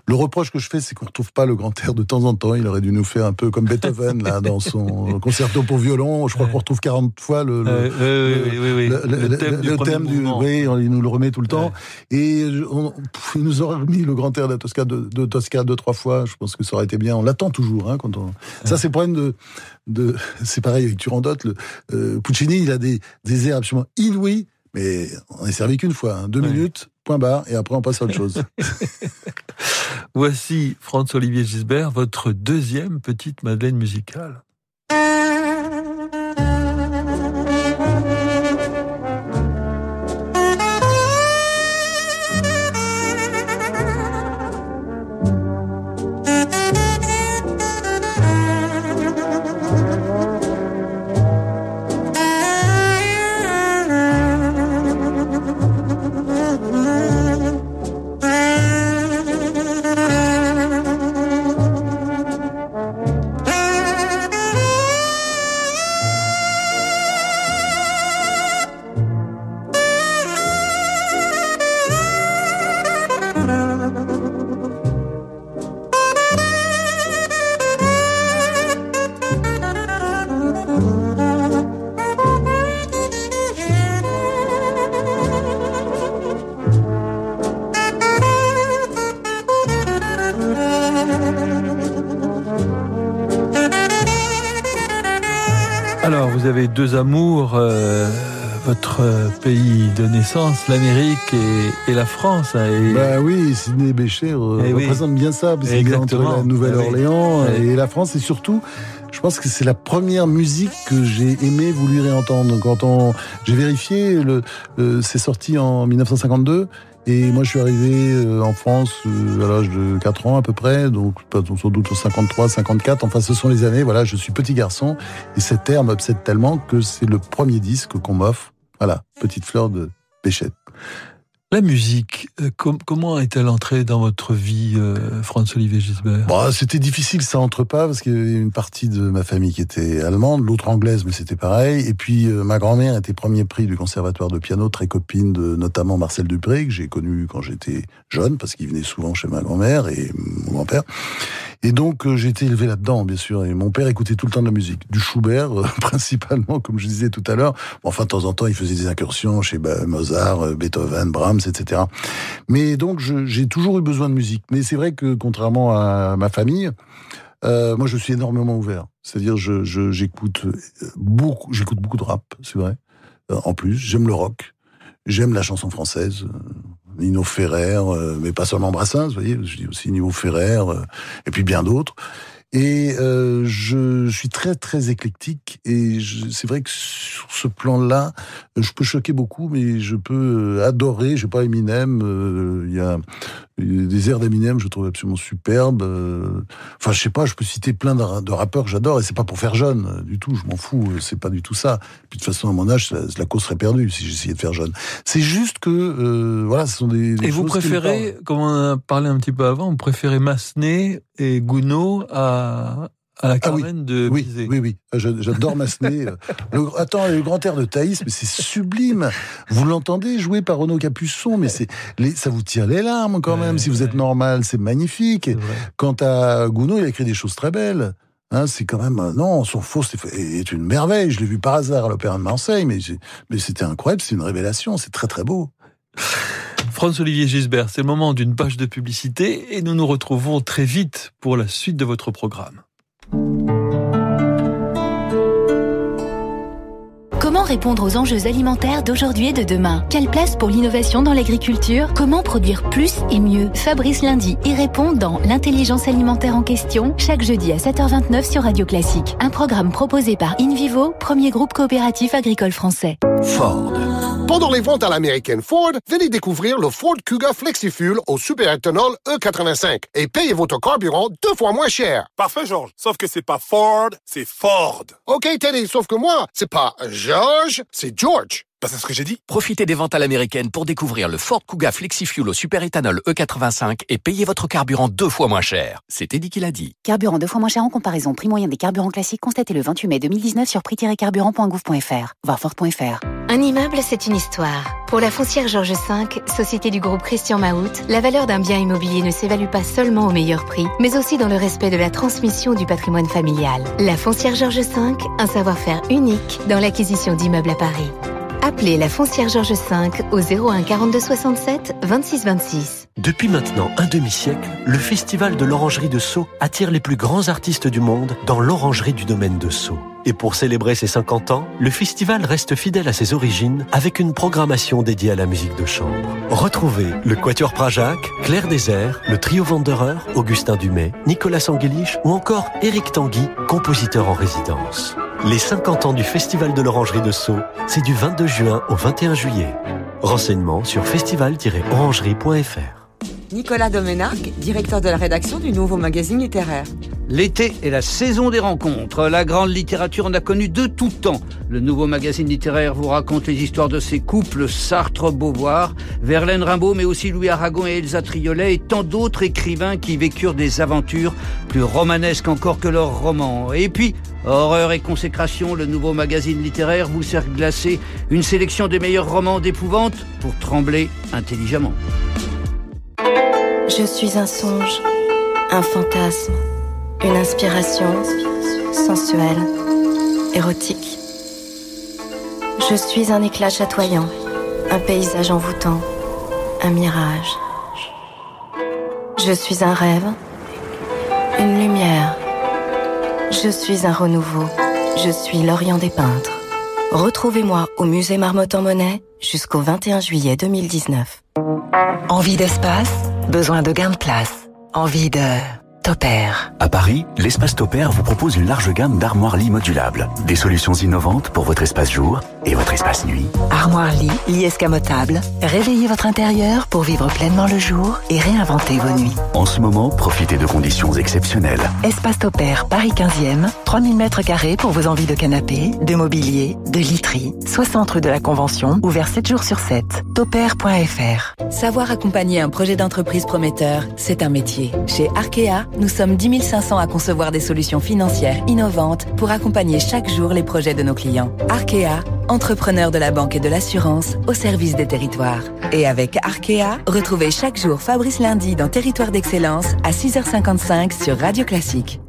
Le reproche que je fais, c'est qu'on retrouve pas le grand air de temps en temps. Il aurait dû nous faire un peu comme Beethoven là dans son *laughs* concerto pour violon. Je crois Ouais. qu'on retrouve 40 fois le, le- Euh, thème du oui, on- il nous le remet tout le temps. Et je- on- pff, il nous aurait remis le grand air de Tosca de, de Tosca deux trois fois. Je pense que ça aurait été bien. On l'attend toujours. Hein, quand on... Ça, c'est le problème de, de *laughs* c'est pareil avec Turandot. Le, euh, Puccini, il a des, des airs absolument inouïs, mais on est servi qu'une fois. hein. Deux Ouais. minutes, point barre, et après on passe à autre chose. *laughs* Voici Franz-Olivier Gisbert, votre deuxième petite Madeleine musicale. Deux amours, euh, votre pays de naissance, l'Amérique et, la France. Hein, et... Bah oui, Sidney Bécher eh représente bien ça, parce qu'il entre la Nouvelle-Orléans eh et la France, et surtout, je pense que c'est la première musique que j'ai aimé, voulu réentendre. Quand on, j'ai vérifié, le, c'est sorti en 1952. Et moi, je suis arrivé euh, en France euh, à l'âge de 4 ans à peu près, donc sans doute en 53, 54. Enfin, ce sont les années. Voilà, je suis petit garçon et cette air m'obsède tellement que c'est le premier disque qu'on m'offre. Voilà, petite fleur de pêchette. La musique, euh, comment est-elle entrée dans votre vie, euh, François-Olivier Gisbert? Bah, C'était difficile, ça entre pas, parce qu'il y avait une partie de ma famille qui était allemande, l'autre anglaise, mais c'était pareil. Et puis, euh, ma grand-mère était premier prix du conservatoire de piano, très copine de notamment Marcel Dupré, que j'ai connu quand j'étais jeune, parce qu'il venait souvent chez ma grand-mère et mon grand-père. Et donc, euh, j'ai été élevé là-dedans, bien sûr. Et mon père écoutait tout le temps de la musique. Du Schubert, euh, *laughs* principalement, comme je disais tout à l'heure. Enfin, de temps en temps, il faisait des incursions chez bah, Mozart, euh, Beethoven, Brahms, etc. Mais donc, j'ai toujours eu besoin de musique. Mais c'est vrai que, contrairement à ma famille, moi, je suis énormément ouvert. C'est-à-dire, je, j'écoute beaucoup, j'écoute beaucoup de rap, c'est vrai. en plus, j'aime le rock. J'aime la chanson française. Nino Ferrer, euh, mais pas seulement Brassens, vous voyez, je dis aussi Nino Ferrer, euh, et puis bien d'autres. Et euh, je suis très très éclectique et c'est vrai que sur ce plan-là, je peux choquer beaucoup, mais je peux adorer. Je sais pas Eminem. Il y a des airs d'Eminem, je trouve absolument superbes. Euh, enfin, je sais pas, je peux citer plein de, rappeurs que j'adore, et c'est pas pour faire jeune euh, du tout, je m'en fous, euh, c'est pas du tout ça. Puis de toute façon, à mon âge, la cause serait perdue si j'essayais de faire jeune. C'est juste que, voilà, ce sont des, Et vous préférez, comme on a parlé un petit peu avant, vous préférez Massenet et Gounod à, à la Carmen ah oui, de oui, Oui, oui, j'adore Massenet. *laughs* le, attends, le grand air de Thaïs, mais c'est sublime. Vous l'entendez jouer par Renaud Capuçon, mais c'est ça vous tire les larmes quand même. si vous êtes normal, c'est magnifique. Quant à Gounod, il a écrit des choses très belles. Hein, c'est quand même non, son faux est une merveille. Je l'ai vu par hasard à l'Opéra de Marseille, mais mais c'était incroyable, c'est une révélation, c'est très très beau. François-Olivier Gisbert, c'est le moment d'une page de publicité et nous nous retrouvons très vite pour la suite de votre programme. Comment répondre aux enjeux alimentaires d'aujourd'hui et de demain? Quelle place pour l'innovation dans l'agriculture? Comment produire plus et mieux? Fabrice Lundi y répond dans L'intelligence alimentaire en question, chaque jeudi à 7h29 sur Radio Classique. Un programme proposé par InVivo, premier groupe coopératif agricole français. Ford. Pendant les ventes à l'américaine Ford, venez découvrir le Ford Kuga FlexiFuel au superéthanol E85 et payez votre carburant deux fois moins cher. Parfait, George. Sauf que c'est pas Ford, c'est Ford. OK, Teddy, sauf que moi, c'est pas George, c'est George. Bah, c'est ce que j'ai dit. Profitez des ventes à l'américaine pour découvrir le Ford Kuga FlexiFuel au superéthanol E85 et payez votre carburant deux fois moins cher. C'était dit qu'il a dit. Carburant deux fois moins cher en comparaison. Prix moyen des carburants classiques constaté le 28 mai 2019 sur prix-carburant.gouv.fr. Voir Ford.fr. Un immeuble, c'est une histoire. Pour la foncière Georges V, société du groupe Christian Mahout, la valeur d'un bien immobilier ne s'évalue pas seulement au meilleur prix, mais aussi dans le respect de la transmission du patrimoine familial. La foncière Georges V, un savoir-faire unique dans l'acquisition d'immeubles à Paris. Appelez la foncière Georges V au 01 42 67 26 26. Depuis maintenant un demi-siècle, le Festival de l'Orangerie de Sceaux attire les plus grands artistes du monde dans l'orangerie du domaine de Sceaux. Et pour célébrer ses 50 ans, le festival reste fidèle à ses origines avec une programmation dédiée à la musique de chambre. Retrouvez le Quatuor Prajac, Claire Désert, le Trio Wanderer, Augustin Dumay, Nicolas Sanguilich ou encore Éric Tanguy, compositeur en résidence. Les 50 ans du Festival de l'Orangerie de Sceaux, c'est du 22 juin au 21 juillet. Renseignements sur festival-orangerie.fr. Nicolas Domenac, directeur de la rédaction du nouveau magazine littéraire. L'été est la saison des rencontres. La grande littérature en a connu de tout temps. Le nouveau magazine littéraire vous raconte les histoires de ces couples Sartre-Beauvoir, Verlaine Rimbaud, mais aussi Louis Aragon et Elsa Triolet et tant d'autres écrivains qui vécurent des aventures plus romanesques encore que leurs romans. Et puis, Horreur et consécration, le nouveau magazine littéraire vous sert glacé une sélection des meilleurs romans d'épouvante pour trembler intelligemment. Je suis un songe, un fantasme, une inspiration sensuelle, érotique. Je suis un éclat chatoyant, un paysage envoûtant, un mirage. Je suis un rêve, une lumière. Je suis un renouveau, je suis l'Orient des peintres. Retrouvez-moi au musée Marmottan Monet jusqu'au 21 juillet 2019. Envie d'espace? Besoin de gain de place Envie de... Topair. À Paris, l'espace Topair vous propose une large gamme d'armoires lits modulables. Des solutions innovantes pour votre espace jour et votre espace nuit. Armoire lit, lit escamotable. Réveillez votre intérieur pour vivre pleinement le jour et réinventer vos nuits. En ce moment, profitez de conditions exceptionnelles. Espace Topair, Paris 15e, 3000 mètres carrés pour vos envies de canapé, de mobilier, de literie. 60 rue de la Convention, ouvert 7 jours sur 7. Topair.fr. Savoir accompagner un projet d'entreprise prometteur, c'est un métier. Chez Arkea, nous sommes 10 500 à concevoir des solutions financières innovantes pour accompagner chaque jour les projets de nos clients. Arkea, entrepreneur de la banque et de l'assurance au service des territoires. Et avec Arkea, retrouvez chaque jour Fabrice Lundi dans Territoire d'Excellence à 6h55 sur Radio Classique.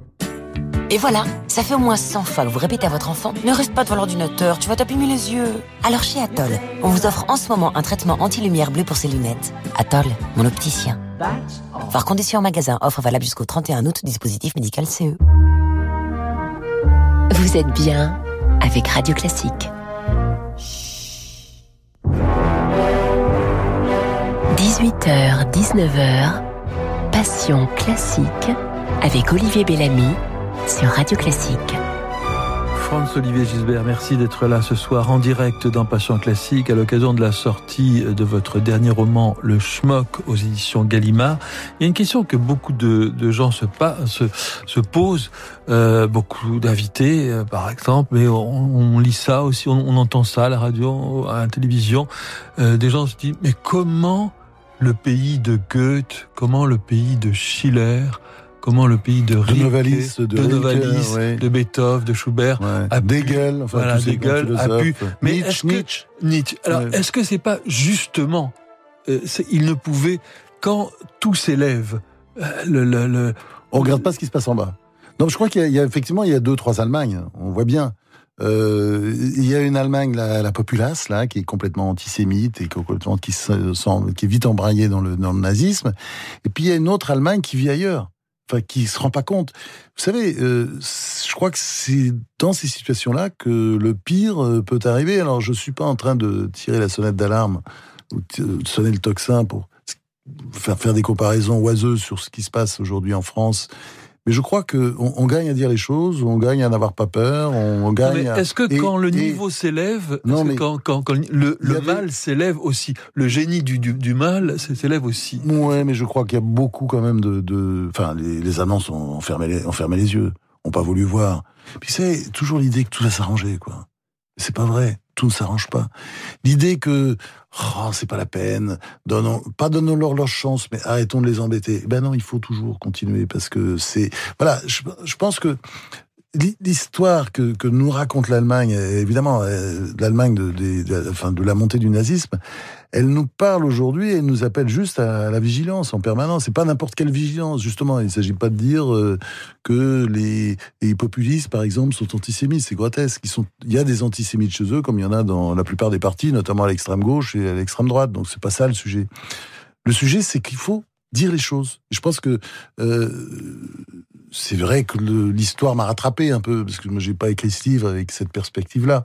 Et voilà, ça fait au moins 100 fois que vous répétez à votre enfant Ne reste pas devant l'ordinateur, tu vas t'abîmer les yeux. Alors chez Atoll, on vous offre en ce moment un traitement anti-lumière bleue pour ses lunettes. Atoll, mon opticien. Voir conditions en magasin, offre valable jusqu'au 31 août, dispositif médical CE. Vous êtes bien avec Radio Classique. 18h, 19h, Passion classique avec Olivier Bellamy sur Radio Classique. Franz-Olivier Gisbert, merci d'être là ce soir en direct dans Passion Classique à l'occasion de la sortie de votre dernier roman Le Schmock aux éditions Gallimard. Il y a une question que beaucoup de, gens se posent, euh, beaucoup d'invités euh, par exemple, mais on, lit ça aussi, on, entend ça à la radio, à la télévision. Euh, des gens se disent mais comment le pays de Goethe, comment le pays de Schiller, comment le pays de, de Novalis, de, de, de Beethoven, de Schubert, a Hegel, enfin voilà, tous Hegel a pu. Mais est-ce que Nietzsche. Alors, est-ce que c'est pas justement, euh, il ne pouvait quand tout s'élève, euh, le, le, le, on regarde pas ce qui se passe en bas. Non, je crois qu'il y, a effectivement il y a deux trois Allemagnes. On voit bien. Euh, il y a une Allemagne, la, la, populace, là, qui est complètement antisémite et complètement qui, qui est vite embrayée dans le, dans le nazisme. Et puis il y a une autre Allemagne qui vit ailleurs enfin qui se rend pas compte. Vous savez, euh, je crois que c'est dans ces situations-là que le pire euh, peut arriver. Alors je suis pas en train de tirer la sonnette d'alarme ou de sonner le tocsin pour faire faire des comparaisons oiseuses sur ce qui se passe aujourd'hui en France mais je crois que on, gagne à dire les choses, on gagne à n'avoir pas peur, on, gagne. Est-ce que quand le niveau s'élève, quand, quand, quand, le, le mal s'élève aussi, le génie du, du, du mal s'élève aussi? Ouais, mais je crois qu'il y a beaucoup quand même de, de... enfin, les, les annonces ont enfermé les, enfermé les yeux, ont pas voulu voir. Puis c'est toujours l'idée que tout va s'arranger, quoi. C'est pas vrai tout ne s'arrange pas. L'idée que oh, c'est pas la peine, donnons, pas donnons-leur leur chance, mais arrêtons de les embêter. Ben non, il faut toujours continuer parce que c'est voilà. Je, je pense que l'histoire que, que, nous raconte l'Allemagne, évidemment, euh, l'Allemagne de, de, enfin, de la montée du nazisme, elle nous parle aujourd'hui et elle nous appelle juste à la vigilance en permanence. C'est pas n'importe quelle vigilance, justement. Il s'agit pas de dire euh, que les, populistes, par exemple, sont antisémites. C'est grotesque. Il y a des antisémites chez eux, comme il y en a dans la plupart des partis, notamment à l'extrême gauche et à l'extrême droite. Donc c'est pas ça le sujet. Le sujet, c'est qu'il faut dire les choses. je pense que euh, c'est vrai que l'histoire m'a rattrapé un peu parce que moi j'ai pas écrit ce livre avec cette perspective-là,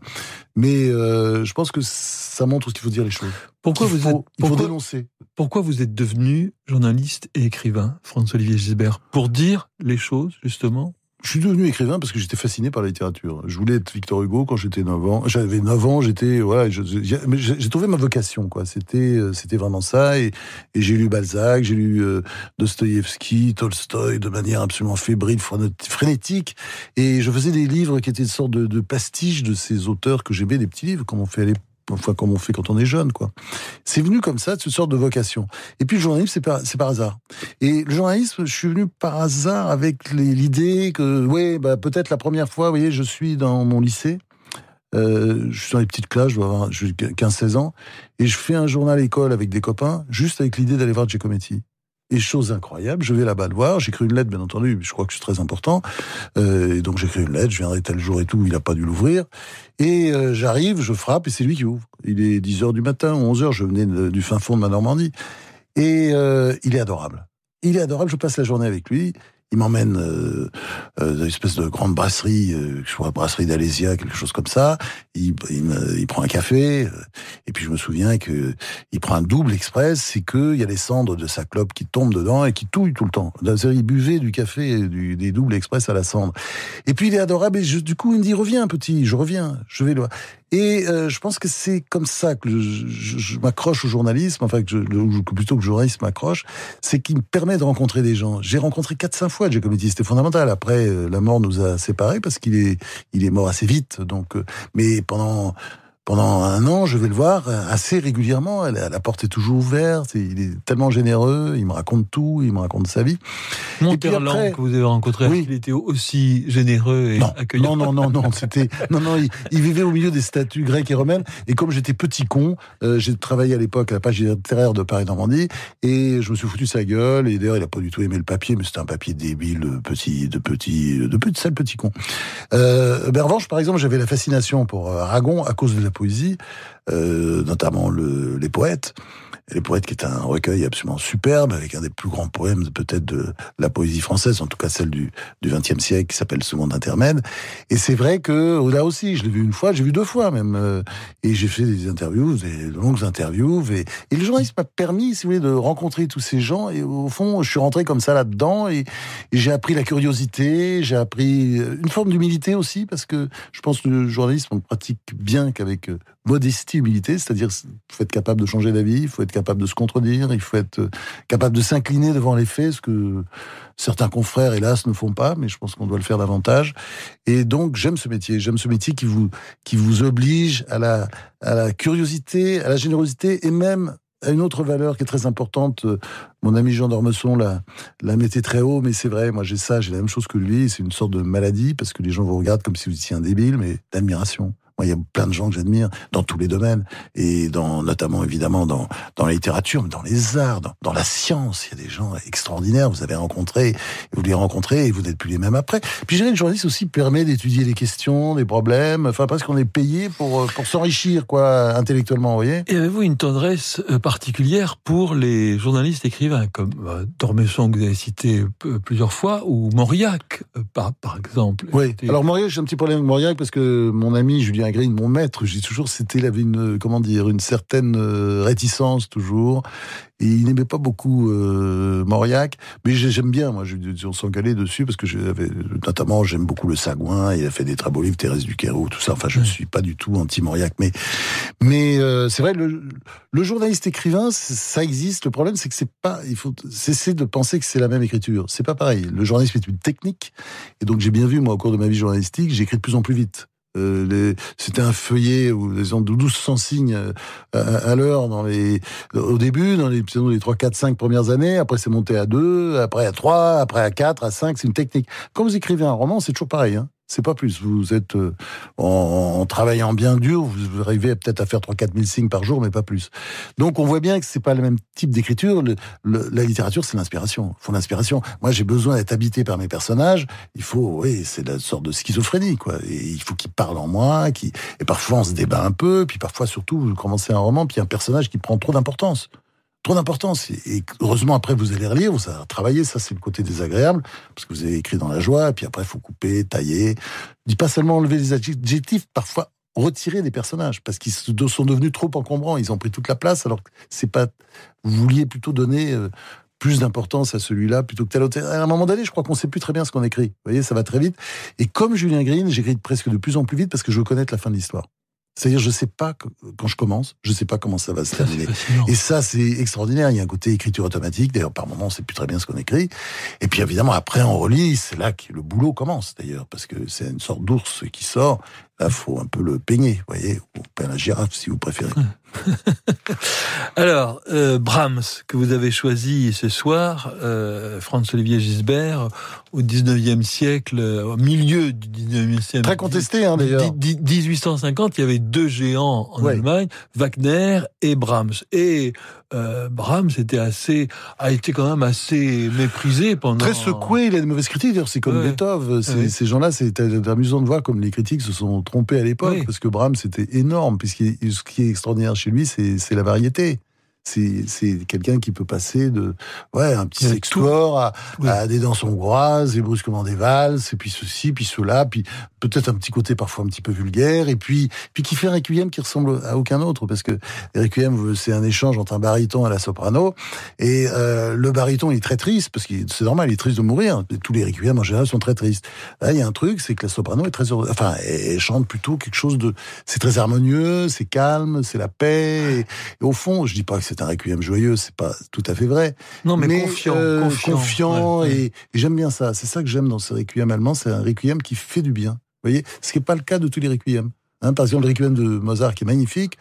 mais euh, je pense que ça montre qu'il faut dire les choses. Pourquoi vous êtes, il faut dénoncer. Pourquoi vous êtes devenu journaliste et écrivain, François-Olivier Gisbert, pour dire les choses justement je suis devenu écrivain parce que j'étais fasciné par la littérature. Je voulais être Victor Hugo quand j'étais 9 ans. J'avais 9 ans, j'étais voilà, j'ai trouvé ma vocation quoi. C'était euh, c'était vraiment ça et, j'ai lu Balzac, j'ai lu euh, Dostoïevski, de manière absolument fébrile, frénétique et je faisais des livres qui étaient une sorte de, de pastiche de ces auteurs que j'aimais, des petits livres comme on fait à l'époque enfin comme on fait quand on est jeune, quoi. C'est venu comme ça, de cette sorte de vocation. Et puis le journalisme, c'est par, par hasard. Et le journalisme, je suis venu par hasard avec l'idée que, ouais, bah, peut-être la première fois, vous voyez, je suis dans mon lycée, euh, je suis dans les petites classes, je dois avoir 15-16 ans, et je fais un journal école avec des copains, juste avec l'idée d'aller voir Giacometti. Et chose incroyable, je vais là-bas le voir, j'écris une lettre, bien entendu, je crois que c'est très important. Euh, et donc j'écris une lettre, je viendrai tel jour et tout, il n'a pas dû l'ouvrir. Et euh, j'arrive, je frappe, et c'est lui qui ouvre. Il est 10 heures du matin, 11 heures, je venais du fin fond de ma Normandie. Et euh, il est adorable. Il est adorable, je passe la journée avec lui. Il m'emmène euh, euh, dans une espèce de grande brasserie, euh, je crois brasserie d'Alésia, quelque chose comme ça. Il, il, me- il prend un café, euh, et puis je me souviens que il prend un double express, c'est que il y a les cendres de sa clope qui tombent dedans et qui touillent tout le temps. Il buvait du café, du, des doubles express à la cendre. Et puis il est adorable, et je- du coup il me dit reviens petit, je reviens, je vais le. Et euh, je pense que c'est comme ça que je, je- je m'accroche au journalisme, enfin que, je, le- plutôt que le journalisme m'accroche, c'est qu'il me permet de rencontrer des gens. J'ai rencontré 4-5 fois Giacometti, c'était fondamental. Après, euh, la mort nous a séparés parce qu'il est, il est mort assez vite. Donc, euh, mais pendant pendant un an, je vais le voir assez régulièrement. La, porte est toujours ouverte. Il est tellement généreux. Il me raconte tout. Il me raconte sa vie. Monterland, après- que vous avez rencontré, Oui. il était aussi généreux et Non, accueillant. non, non, non, non, c'était, non, non, il, il vivait au milieu des statues grecques et romaines. Et comme j'étais petit con, euh, j'ai travaillé à l'époque à la page littéraire de Paris Normandie et je me suis foutu sa gueule. Et d'ailleurs, il a pas du tout aimé le papier, mais c'était un papier débile, de petit, de petit, de petit, sale petit con. Euh, ben, en revanche, par exemple, j'avais la fascination pour euh, Aragon à cause de la poésie, euh, notamment le, les poètes. Les poètes qui est un recueil absolument superbe, avec un des plus grands poèmes peut-être de la poésie française, en tout cas celle du XXe siècle, qui s'appelle Second Intermède. Et c'est vrai que là aussi, je l'ai vu une fois, j'ai vu deux fois même, euh, et j'ai fait des interviews, des longues interviews, et, le journalisme m'a permis, si vous voulez, de rencontrer tous ces gens. Et au fond, je suis rentré comme ça là-dedans, et, et j'ai appris la curiosité, j'ai appris euh, une forme d'humilité aussi, parce que je pense que le journalisme, on le pratique bien qu'avec euh, modestie, humilité, c'est-à-dire il faut être capable de changer d'avis, il faut être capable de se contredire, il faut être euh, capable de s'incliner devant les faits, ce que certains confrères, hélas, ne font pas, mais je pense qu'on doit le faire davantage. Et donc, j'aime ce métier. J'aime ce métier qui vous, qui vous oblige à la, à la curiosité, à la générosité et même à une autre valeur qui est très importante. Mon ami Jean d'Ormesson la, la mettait très haut, mais c'est vrai, moi j'ai ça, j'ai la même chose que lui. C'est une sorte de maladie parce que les gens vous regardent comme si vous étiez un débile, mais d'admiration. Moi, il y a plein de gens que j'admire dans tous les domaines et dans, notamment évidemment dans, dans la littérature, mais dans les arts, dans, dans la science. Il y a des gens extraordinaires. Vous avez rencontré, vous les rencontrez et vous n'êtes plus les mêmes après. Puis, dirais, le journaliste aussi permet d'étudier les questions, des problèmes. Enfin, parce qu'on est payé pour, euh, pour s'enrichir, quoi, intellectuellement, vous voyez. Et avez-vous une tendresse euh, particulière pour les journalistes écrivains comme euh, Dormesson que vous avez cité plusieurs fois ou Mauriac par, par exemple? Oui. Alors Mauriac, j'ai un petit problème avec Mauriac parce que mon ami Julien Green, mon maître, je dis toujours, c'était, il avait une, comment dire, une certaine euh, réticence toujours. Et il n'aimait pas beaucoup euh, Mauriac, mais j'ai- j'aime bien. Moi, je, on s'engueulait dessus parce que j'avais, notamment, j'aime beaucoup le Sagouin. Il a fait des très beaux livres, Thérèse Duquerot, tout ça. Enfin, je ne suis pas du tout anti-Mauriac, mais mais euh, c'est vrai, le, le journaliste écrivain, ça existe. Le problème, c'est que c'est pas. Il faut cesser de penser que c'est la même écriture. C'est pas pareil. Le journalisme est une technique, et donc j'ai bien vu moi au cours de ma vie journalistique, j'écris de plus en plus vite. Euh, C'était un feuillet où les gens de 1200 signes euh, à, à l'heure dans les au début dans les dans les 3 4 5 premières années après c'est monté à 2 après à 3 après à 4 à 5 c'est une technique quand vous écrivez un roman c'est toujours pareil hein. C'est pas plus. Vous êtes euh, en, travaillant bien dur vous arrivez peut-être à faire 3 4 000 signes par jour mais pas plus. Donc on voit bien que c'est pas le même type d'écriture. La littérature c'est l'inspiration. Faut l'inspiration. Moi j'ai besoin d'être habité par mes personnages. Il faut oui c'est la sorte de schizophrénie quoi. Et il faut qu'ils parlent en moi qui et parfois on se débat un peu puis parfois surtout vous commencez un roman puis un personnage qui prend trop d'importance trop d'importance et, heureusement après vous allez relire vous allez travailler ça c'est le côté désagréable parce que vous avez écrit dans la joie et puis après il faut couper tailler dis pas seulement enlever les adjectifs parfois retirer des personnages parce qu'ils sont devenus trop encombrants ils ont pris toute la place alors que c'est pas vous vouliez plutôt donner euh, plus d'importance à celui-là plutôt que tel autre. À un moment donné, je crois qu'on sait plus très bien ce qu'on écrit. Vous voyez, ça va très vite. Et comme Julien Green, j'écris presque de plus en plus vite parce que je veux connaître la fin de l'histoire. C'est-à-dire, je sais pas quand je commence, je sais pas comment ça va se terminer. Et ça, c'est extraordinaire. Il y a un côté écriture automatique. D'ailleurs, par moments, on sait plus très bien ce qu'on écrit. Et puis, évidemment, après, on relit. C'est là que le boulot commence, d'ailleurs, parce que c'est une sorte d'ours qui sort. Là, faut un peu le peigner, vous voyez, ou peindre la girafe, si vous préférez. *laughs* Alors, euh, Brahms, que vous avez choisi ce soir, euh, Franz-Olivier Gisbert, au 19e siècle, euh, au milieu du 19e siècle. Très contesté, hein, d'ailleurs. Dix- dix- 1850, il y avait deux géants en Ouais. Allemagne, Wagner et Brahms. Et euh, Brahms était assez, a été quand même assez méprisé pendant. Très secoué, il a de mauvaises critiques. D'ailleurs, c'est comme Ouais. Beethoven. Ces, Ouais. ces gens-là, c'est amusant de voir comme les critiques se sont trompés à l'époque, parce que Brahms c'était énorme. Puisque ce qui est extraordinaire chez lui, c'est la variété. C'est quelqu'un qui peut passer de ouais un petit sexplore à, à des danses hongroises et brusquement des valses et puis ceci puis cela puis peut-être un petit côté parfois un petit peu vulgaire et puis puis qui fait un requiem qui ressemble à aucun autre parce que requiem c'est un échange entre un baryton et la soprano et euh, le baryton il est très triste parce que c'est normal il est triste de mourir tous les requiems en général sont très tristes. Là il y a un truc c'est que la soprano est très heureuse enfin elle chante plutôt quelque chose de c'est très harmonieux c'est calme c'est la paix et, au fond je dis pas que c'est un requiem joyeux c'est pas tout à fait vrai non mais, confiant euh, confiant, confiant et, et j'aime bien ça c'est ça que j'aime dans ce requiem allemand c'est un requiem qui fait du bien vous voyez Ce qui n'est pas le cas de tous les requiems. Hein, par exemple, le requiem de Mozart qui est magnifique.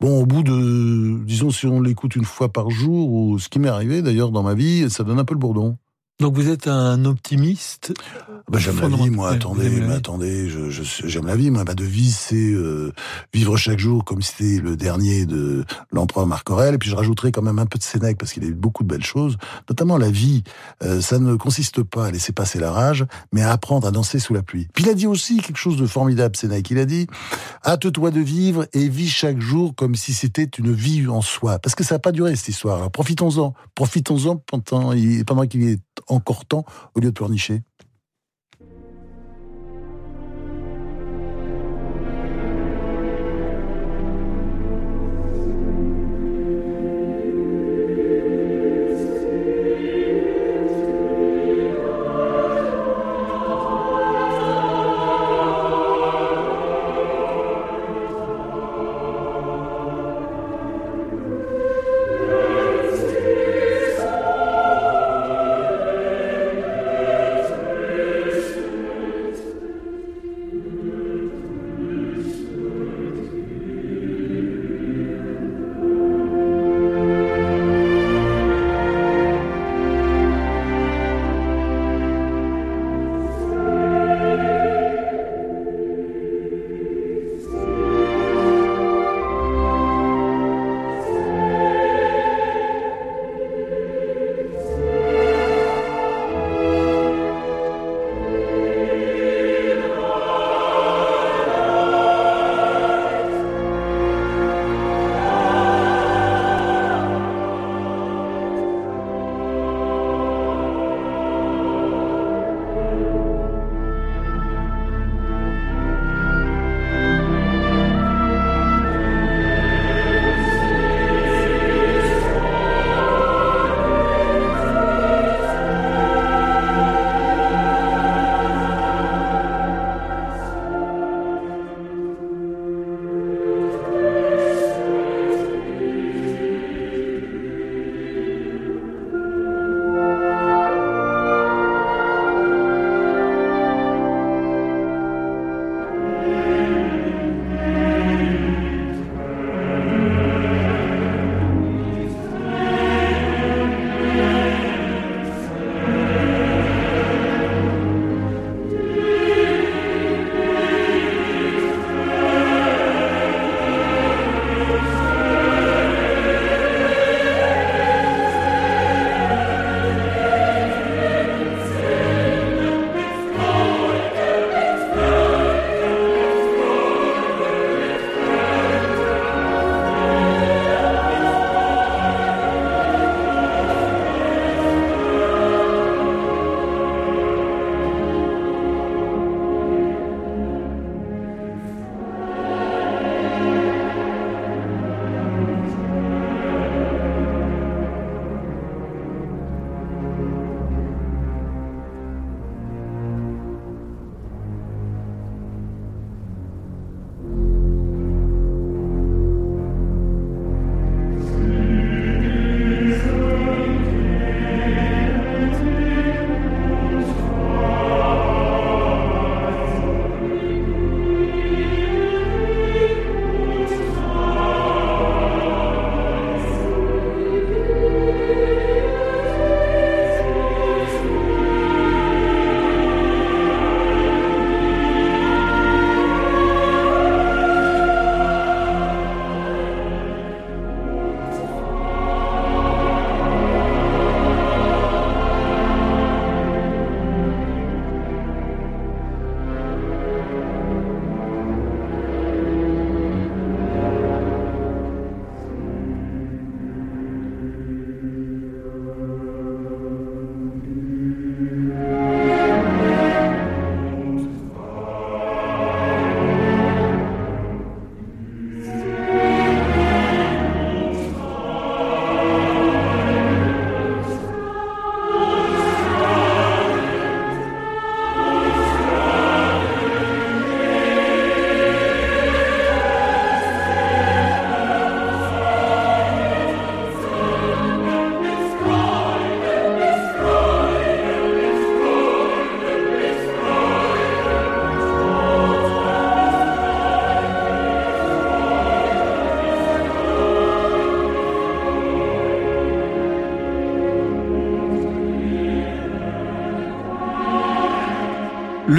Bon, au bout de, disons, si on l'écoute une fois par jour, ou ce qui m'est arrivé d'ailleurs dans ma vie, ça donne un peu le bourdon. Donc vous êtes un optimiste? Bah, J'aime la vie, moi. Attendez, mais attendez, je, j'aime la vie. Moi, ma devise, c'est euh, vivre chaque jour comme si c'était le dernier de l'empereur Marc Aurèle. Et puis je rajouterai quand même un peu de Sénèque parce qu'il a eu beaucoup de belles choses, notamment la vie. Euh, ça ne consiste pas à laisser passer la rage, mais à apprendre à danser sous la pluie. Puis il a dit aussi quelque chose de formidable, Sénèque. Il a dit hâte-toi de vivre et vis chaque jour comme si c'était une vie en soi, parce que ça n'a pas duré cette histoire. profitons-en, profitons-en pendant, pendant qu'il est encore temps au lieu de pleurnicher.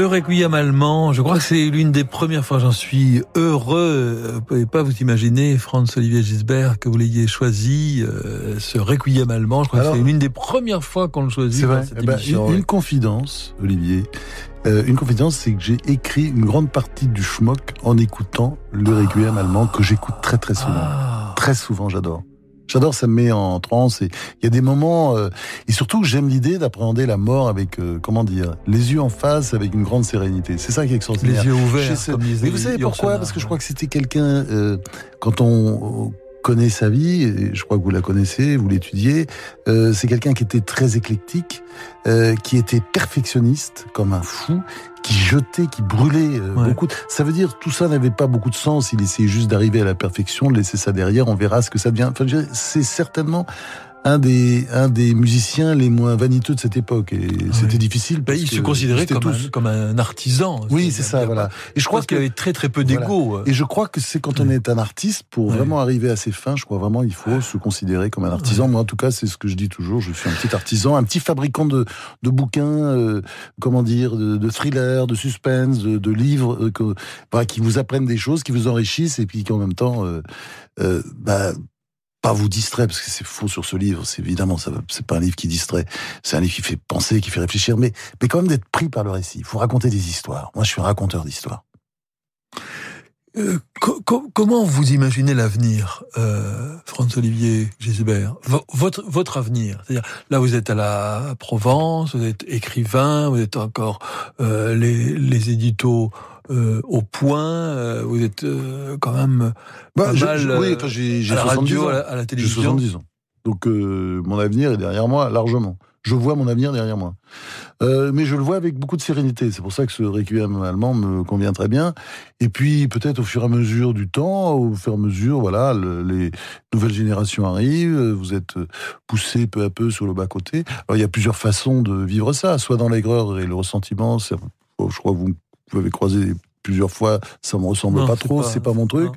Requiem allemand, je crois que c'est l'une des premières fois, j'en suis heureux. Vous pouvez pas vous imaginer, Franz Olivier Gisbert, que vous l'ayez choisi, euh, ce requiem allemand. Je crois que c'est l'une des premières fois qu'on le choisit. C'est vrai. cette Eh ben, une, une confidence, Olivier. Euh, une confidence, c'est que j'ai écrit une grande partie du schmock en écoutant le requiem allemand que j'écoute très très souvent. Ah. Très souvent, j'adore. J'adore, ça me met en transe. Et il y a des moments, euh, et surtout, j'aime l'idée d'appréhender la mort avec, euh, comment dire, les yeux en face, avec une grande sérénité. C'est ça qui est extraordinaire. Les yeux ouverts, comme Mais vous savez pourquoi? Parce que je crois que c'était quelqu'un, euh, quand on connaît sa vie, et je crois que vous la connaissez, vous l'étudiez, euh, c'est quelqu'un qui était très éclectique, euh, qui était perfectionniste comme un fou, qui jetait, qui brûlait euh, beaucoup. Ça veut dire tout ça n'avait pas beaucoup de sens. Il essayait juste d'arriver à la perfection, de laisser ça derrière. On verra ce que ça devient. Enfin, c'est certainement un des un des musiciens les moins vaniteux de cette époque. Et c'était difficile. Ben, parce il se considérait comme tous- un, comme un artisan. oui, c'est ça, voilà. Et je crois qu'il avait très très peu d'ego. voilà. Et je crois que c'est quand on est un artiste, pour vraiment arriver à ses fins, je crois vraiment il faut se considérer comme un artisan. Moi, en tout cas, c'est ce que je dis toujours. Je suis un petit artisan, un petit fabricant de, de bouquins, euh, comment dire, de, de thrillers, de suspense, de, de livres, euh, que, qui vous apprennent des choses, qui vous enrichissent, et puis qui en même temps, euh, euh, bah, pas vous distrait parce que c'est faux sur ce livre. C'est évidemment, c'est pas un livre qui distrait. C'est un livre qui fait penser, qui fait réfléchir, mais, mais quand même d'être pris par le récit. Il faut raconter des histoires. Moi, je suis un raconteur d'histoires. Euh, co- co- comment vous imaginez l'avenir, euh, François-Olivier Gisbert? Vo- votre, votre avenir C'est-à-dire, là, vous êtes à la Provence, vous êtes écrivain, vous êtes encore euh, les, les éditos euh, au point, euh, vous êtes euh, quand même Bah, pas je- mal je- oui, enfin, j'ai j'ai à la 70 radio, ans. à la, à la J'ai télévision. 70 ans. Donc mon avenir est derrière moi largement. Je vois mon avenir derrière moi. Euh, mais je le vois avec beaucoup de sérénité. C'est pour ça que ce requiem allemand me convient très bien. Et puis peut-être au fur et à mesure du temps, au fur et à mesure, voilà, le- les nouvelles générations arrivent. Vous êtes poussé peu à peu sur le bas côté. Alors il y a plusieurs façons de vivre ça, soit dans l'aigreur et le ressentiment. Je crois que vous m'avez croisé plusieurs fois, ça me ressemble Non, pas c'est trop, c'est pas mon truc.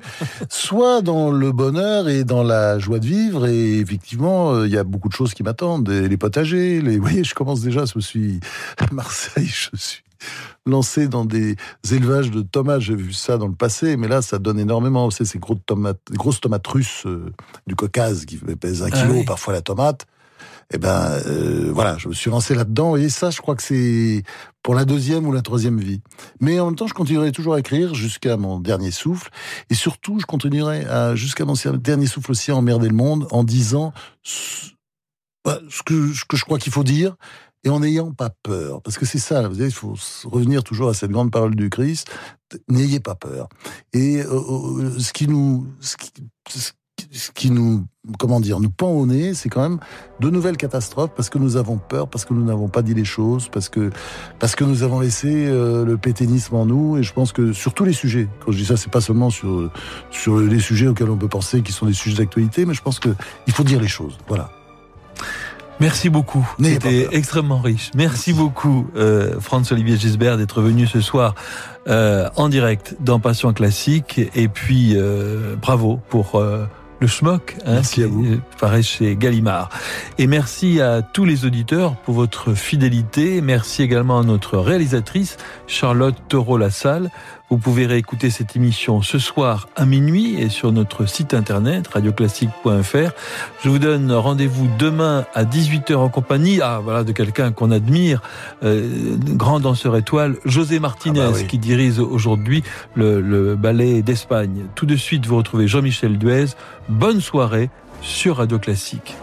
Soit dans le bonheur et dans la joie de vivre, et effectivement, euh, il y a beaucoup de choses qui m'attendent, les potagers, les, *laughs* vous voyez, je commence déjà, je me suis à Marseille, je suis lancé dans des élevages de tomates, j'ai vu ça dans le passé, mais là, ça donne énormément, vous savez, ces grosses tomates, grosses tomates russes euh, du Caucase qui pèsent un Ah kilo, oui. parfois la tomate. Eh ben, euh, voilà, je me suis lancé là-dedans, et ça, je crois que c'est pour la deuxième ou la troisième vie. Mais en même temps, je continuerai toujours à écrire jusqu'à mon dernier souffle. Et surtout, je continuerai jusqu'à mon dernier souffle aussi à emmerder le monde en disant ce, bah, ce que, je crois qu'il faut dire et en n'ayant pas peur. Parce que c'est ça, vous savez, il faut revenir toujours à cette grande parole du Christ. N'ayez pas peur. Et euh, euh, ce qui nous, ce qui nous, comment dire, nous pend au nez, c'est quand même de nouvelles catastrophes parce que nous avons peur, parce que nous n'avons pas dit les choses, parce que, parce que nous avons laissé euh, le pétainisme en nous. Et je pense que sur tous les sujets, quand je dis ça, c'est pas seulement sur, sur les sujets auxquels on peut penser qui sont des sujets d'actualité, mais je pense que il faut dire les choses. Voilà. Merci beaucoup. C'était extrêmement riche. Merci beaucoup, euh, Franz-Olivier Gisbert, d'être venu ce soir euh, en direct dans Passion Classique. Et puis, euh, bravo pour euh, le schmock hein, Merci qui à vous. euh, paraît chez Gallimard. Et merci à tous les auditeurs pour votre fidélité. Merci également à notre réalisatrice, Charlotte Taureau-Lassalle. Vous pouvez réécouter cette émission ce soir à minuit et sur notre site internet radioclassique.fr. Je vous donne rendez-vous demain à 18h en compagnie ah, voilà, de quelqu'un qu'on admire, euh, grand danseur étoile, José Martinez, Ah bah oui. qui dirige aujourd'hui le, le ballet d'Espagne. Tout de suite, vous retrouvez Jean-Michel Duez. Bonne soirée sur Radio Classique.